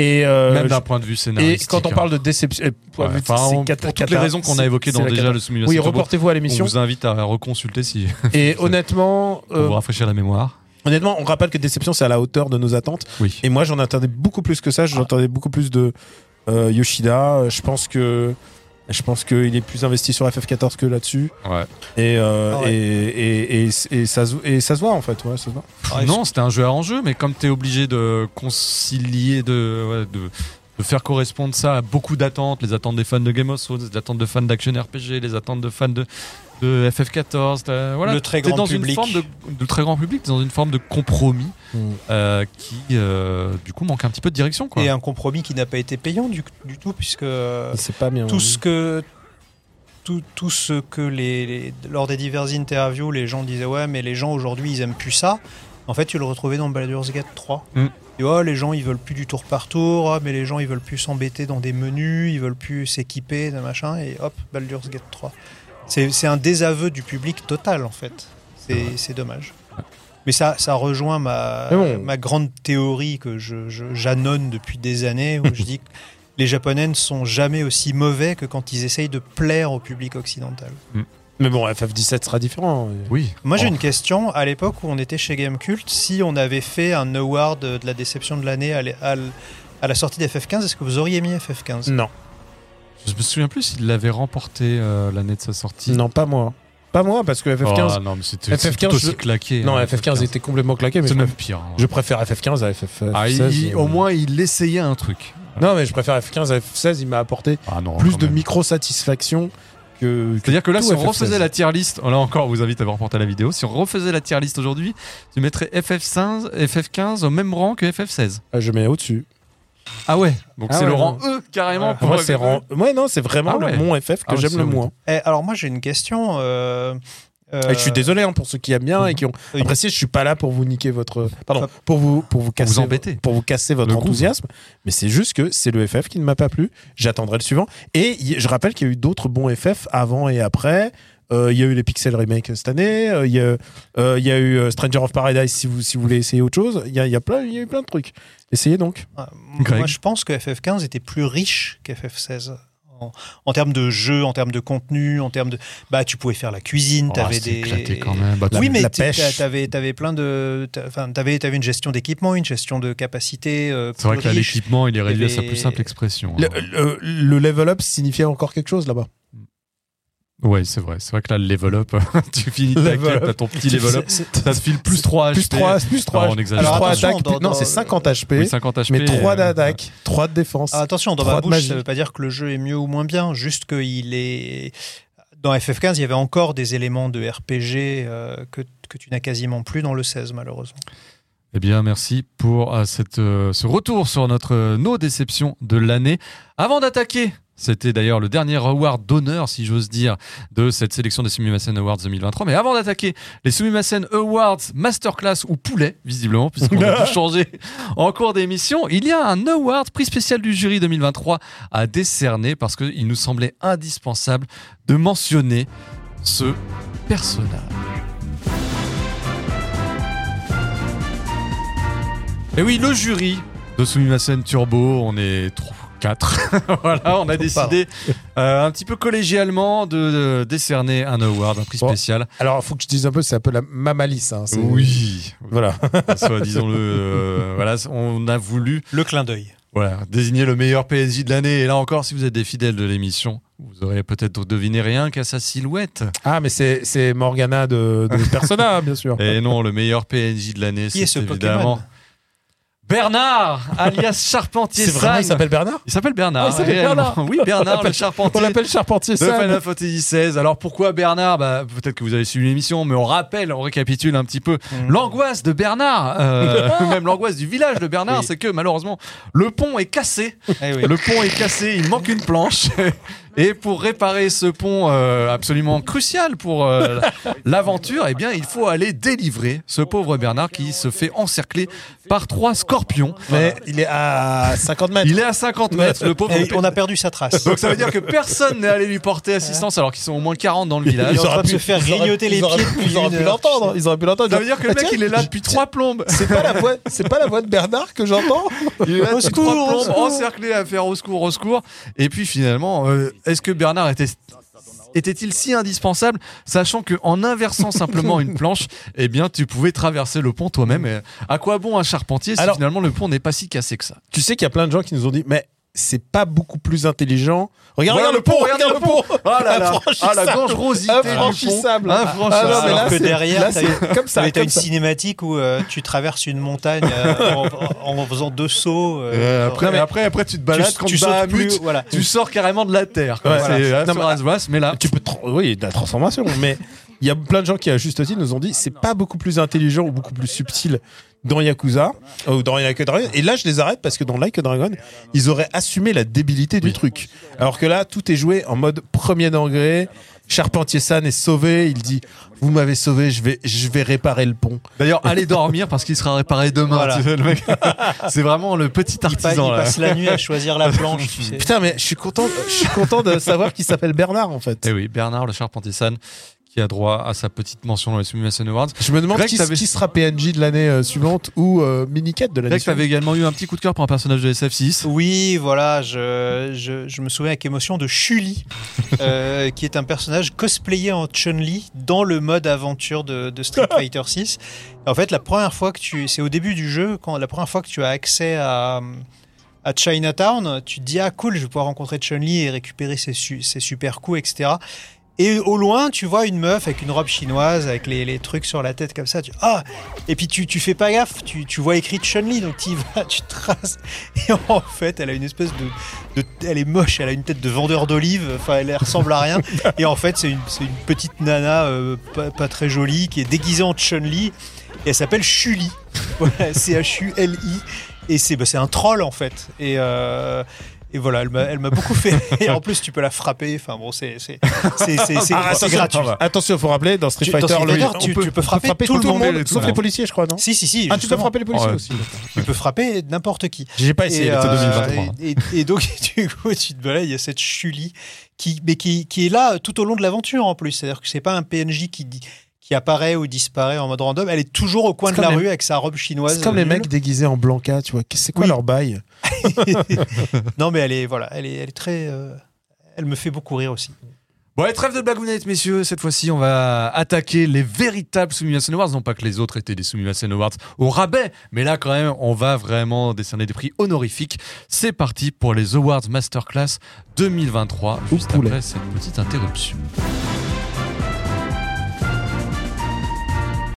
Et euh, Même d'un point de vue et scénaristique. quand on hein. parle de déception, euh, Ouais, enfin, on- cata- pour toutes les raisons qu'on a évoquées dans déjà le simulation Oui, reportez-vous à on l'émission. vous invite à reconsulter si Et honnêtement, pour euh, vous rafraîchir la mémoire. honnêtement, on rappelle que déception c'est à la hauteur de nos attentes. Oui. Et moi, j'en attendais beaucoup plus que ça. J'entendais beaucoup plus de euh, Yoshida. Euh, Je pense que je pense qu'il est plus investi sur FF14 que là-dessus. Ouais. Et, euh, Ah ouais. et, et, et, et ça se, et ça se voit en fait. Ouais, ça se voit. Ouais, non, c'était un jeu à enjeu, mais comme tu es obligé de concilier, de, ouais, de, de faire correspondre ça à beaucoup d'attentes, les attentes des fans de Game of Thrones, les attentes de fans d'action RPG, les attentes de fans de, de FF14, t'as- voilà. Le très grand dans public. Une forme de, de très grand public, dans une forme de compromis euh, qui, euh, du coup, manque un petit peu de direction. Quoi. et un compromis qui n'a pas été payant du, du tout puisque C'est pas bien. tout ce que tout, tout ce que les, les- lors des diverses interviews les gens disaient ouais mais les gens aujourd'hui ils aiment plus ça en fait tu le retrouvais dans Baldur's Gate 3 Mm. et oh, les gens ils veulent plus du tour par tour ah, mais les gens ils veulent plus s'embêter dans des menus ils veulent plus s'équiper de machin et hop Baldur's Gate 3 c'est un désaveu du public total en fait c'est dommage mais ça, ça rejoint ma, Mais bon. ma grande théorie que je, je- j'annonce depuis des années, où je dis que les Japonais ne sont jamais aussi mauvais que quand ils essayent de plaire au public occidental. Mais bon, FF17 sera différent. Oui. Moi, j'ai Oh. une question. À l'époque où on était chez Gamecult, si on avait fait un award de la déception de l'année à, à la sortie d'FF15, est-ce que vous auriez mis FF15 Non, Je me souviens plus s'il l'avait remporté euh, l'année de sa sortie. non, pas moi. Pas moi parce que FF15. Oh, non, mais c'était FF15, c'était tout aussi je- claqué. non, hein, FF15 était complètement claqué, mais C'est je, même préfère- pire. hein. je préfère FF15 à FF16. Ah, il- il- euh. au moins, il essayait un truc. Non, mais je préfère FF15 à FF16. Il m'a apporté Ah non, plus de micro-satisfaction que. C'est-à-dire que là, si on FF16. refaisait la tier list, là encore, vous invite à reporter la vidéo. Si on refaisait la tier list aujourd'hui, tu mettrais FF15, FF15 au même rang que FF16. Ah, je mets au-dessus. Ah ouais, donc Ah c'est ouais, le rang ouais. E carrément. Ah, pour Moi, c'est FF. rang- ouais, non, c'est vraiment Ah ouais. le mon FF que Ah j'aime le moins. Eh, alors moi j'ai une question. euh, euh, Et je suis désolé hein, pour ceux qui aiment bien et qui ont apprécié. Je suis pas là pour vous niquer votre, pardon, pour vous pour vous casser, vous embêter. pour vous casser votre Le enthousiasme. Mais c'est juste que c'est le FF qui ne m'a pas plu. J'attendrai le suivant. Et je rappelle qu'il y a eu d'autres bons FF avant et après. Euh, Il y a eu les Pixel Remake cette année. Euh, Il y, a- euh, il y a eu Stranger of Paradise si vous si vous voulez essayer autre chose. Il y a, il y a plein il y a eu plein de trucs. Essayez donc. Ah, Greg. Moi, je pense que FF15 était plus riche qu'FF16. En, en termes de jeu, en termes de contenu, en termes de. Bah, tu pouvais faire la cuisine, Oh, t'avais des. éclaté quand même. Bah, La- oui, mais t'avais, t'avais plein de. t'avais, t'avais une gestion d'équipement, une gestion de capacité. euh, C'est vrai que l'équipement, il est réduit à sa plus simple expression. Le, hein. le- le level up signifiait encore quelque chose là-bas. Ouais, c'est vrai. C'est vrai que là, le level up, tu finis ta Level quête, up. t'as ton petit level up, ça te file plus 3 HP. Plus 3, plus 3, Alors, on exagère. Alors, trois attention, attaques. dans- non, c'est 50 HP, Oui, 50 HP. mais 3 euh, d'attaque, 3 de défense. Ah, attention, dans ma bouche, magie. ça veut pas dire que le jeu est mieux ou moins bien, juste qu'il est. Dans FF15, il y avait encore des éléments de RPG euh, que, que tu n'as quasiment plus dans le 16, malheureusement. Eh bien, merci pour euh, cette, euh, ce retour sur notre, euh, nos déceptions de l'année. Avant d'attaquer, c'était d'ailleurs le dernier award d'honneur, si j'ose dire, de cette sélection des Sumimasen Awards 2023. Mais avant d'attaquer les Sumimasen Awards Masterclass ou Poulet, visiblement, puisqu'on a tout changé en cours d'émission, il y a un award prix spécial du jury 2023 à décerner parce qu'il nous semblait indispensable de mentionner ce personnage. Et oui, le jury de Sumimasen Turbo, on est 4. voilà, on a décidé euh, un petit peu collégialement de, de décerner un award, un prix Bon. spécial. Alors, il faut que je dise un peu, c'est un peu la malice. Hein, Oui, Voilà. soit disons-le. euh, voilà, on a voulu Le clin d'œil. voilà, désigner le meilleur PSG de l'année. Et là encore, si vous êtes des fidèles de l'émission, vous aurez peut-être deviné rien qu'à sa silhouette. Ah, mais c'est Morgana de, de Persona, bien sûr. Et non, le meilleur PNJ de l'année, Qui est c'est ce évidemment Pokémon Bernard, alias Charpentier C'est vraiment, il s'appelle Bernard Il s'appelle Bernard. Ah, il s'appelle réellement. Bernard. Oui, Bernard, On le l'appelle- Charpentier. On l'appelle Charpentier de. Final Fantasy XVI. Alors pourquoi Bernard? Bah, Peut-être que vous avez suivi l'émission, mais on rappelle, on récapitule un petit peu Mm. l'angoisse de Bernard, euh, même l'angoisse du village de Bernard, Oui. c'est que malheureusement le pont est cassé. Eh oui. Le pont est cassé, il manque une planche. Et pour réparer ce pont euh, absolument crucial pour euh, l'aventure, eh bien, il faut aller délivrer ce pauvre Bernard qui se fait encercler par trois scorpions. Mais il est à 50 mètres. Il est à 50 mètres, le pauvre. Et on a perdu sa trace. Donc ça veut dire que personne n'est allé lui porter assistance alors qu'ils sont au moins 40 dans le village. Ils sont en train de se faire auraient- grignoter les auraient- pieds Ils auraient pu l'entendre. Ils auraient pu l'entendre. Ça veut dire que le Ah, mec il est là depuis trois plombes. C'est pas la voix, c'est pas la voix de Bernard que j'entends. Il est là depuis trois plombes, encerclé à faire au secours, au secours. Et puis finalement, euh, est-ce que Bernard était était-il si indispensable, sachant que en inversant simplement une planche, eh bien, tu pouvais traverser le pont toi-même? Et à quoi bon un charpentier si Alors- finalement le pont n'est pas si cassé que ça? Tu sais qu'il y a plein de gens qui nous ont dit, mais c'est pas beaucoup plus intelligent. Regarde, Voilà regarde le pont, regarde le pont. Ah là là, ah, Infranchissable. la dangerosité. Infranchissable. Infranchissable. Ah mais Alors là, que derrière, c'est comme ça. T'as une ça. cinématique où euh, tu traverses une montagne euh, en, en faisant deux sauts. euh, après, après, après, tu te balades tu, tu sautes plus. Voilà. tu sors carrément de la terre. quoi. Ouais, c'est voilà. Non, mais- mais là, Tu peux, oui, de la transformation, mais il y a plein de gens qui, à juste titre, nous ont dit c'est pas beaucoup plus intelligent ou beaucoup plus subtil dans Yakuza euh, ou dans Like a Dragon. Et là, je les arrête parce que dans Like a Dragon, ils auraient assumé la débilité du Oui. truc. Alors que là, tout est joué en mode premier degré. Charpentier San est sauvé. Il dit Vous m'avez sauvé, je vais, je vais réparer le pont. D'ailleurs, allez dormir parce qu'il sera réparé demain. Voilà. tu sais, le mec. c'est vraiment le petit Il, pa- artisan il là. passe la nuit à choisir la planche, tu sais. Putain, mais je suis content, je suis content de savoir qu'il s'appelle Bernard en fait. Et oui, Bernard le Charpentier San qui a droit à sa petite mention dans les Summation Awards. Je me demande Greg, qui, qui sera PNJ de l'année euh, suivante ou euh, Miniquette de l'année Greg, tu avais suivante. également eu un petit coup de cœur pour un personnage de SF6. Oui, voilà, je, je, je me souviens avec émotion de Shuli, euh, qui est un personnage cosplayé en Chun-Li dans le mode aventure de, de Street Fighter 6. En fait, la première fois que tu, c'est au début du jeu, quand la première fois que tu as accès à à Chinatown, tu te dis ah cool, je vais pouvoir rencontrer Chun-Li et récupérer ses, su- ses super coups, etc. Et au loin, tu vois une meuf avec une robe chinoise, avec les, trucs sur la tête comme ça. Ah Et puis tu, fais pas gaffe, tu, vois écrit Chun-Li, donc tu vas, tu traces. Et en fait, elle a une espèce de, Elle est moche, elle a une tête de vendeur d'olives, enfin elle ressemble à rien. Et en fait, c'est une, petite nana euh, pas, très jolie qui est déguisée en Chun-Li. Et elle s'appelle Chuli. Voilà, C-H-U-L-I. Et c'est bah, un troll en fait. Et, euh, et voilà, elle m'a beaucoup fait. Et en plus, tu peux la frapper. Enfin bon, c'est Ah, gratuit. Attention, il faut rappeler, dans Street Fighter, le- tu- peux frapper tout le monde, sauf les monde. policiers, je crois, non Si si si. Ah, tu peux frapper les policiers aussi. Tu peux frapper n'importe qui. J'ai pas essayé. Et, euh, 2023. et, et- et donc, du coup, tu te balades, il y a cette Chuli qui, mais qui, qui est là tout au long de l'aventure en plus. C'est-à-dire que c'est pas un PNJ qui, dit- qui apparaît ou disparaît en mode random. Elle est toujours au coin de la les- rue avec sa robe chinoise. C'est comme les mecs déguisés en Blanca, tu vois. C'est quoi Oui. leur bail non, mais elle est, voilà, elle est, elle est très. euh, elle me fait beaucoup rire aussi. Bon, allez, trêve de blagounettes, messieurs. Cette fois-ci, on va attaquer les véritables Sumimasen Awards. Non pas que les autres étaient des Sumimasen Awards au rabais, mais là, quand même, on va vraiment décerner des prix honorifiques. C'est parti pour les Awards Masterclass 2023, juste après cette petite interruption.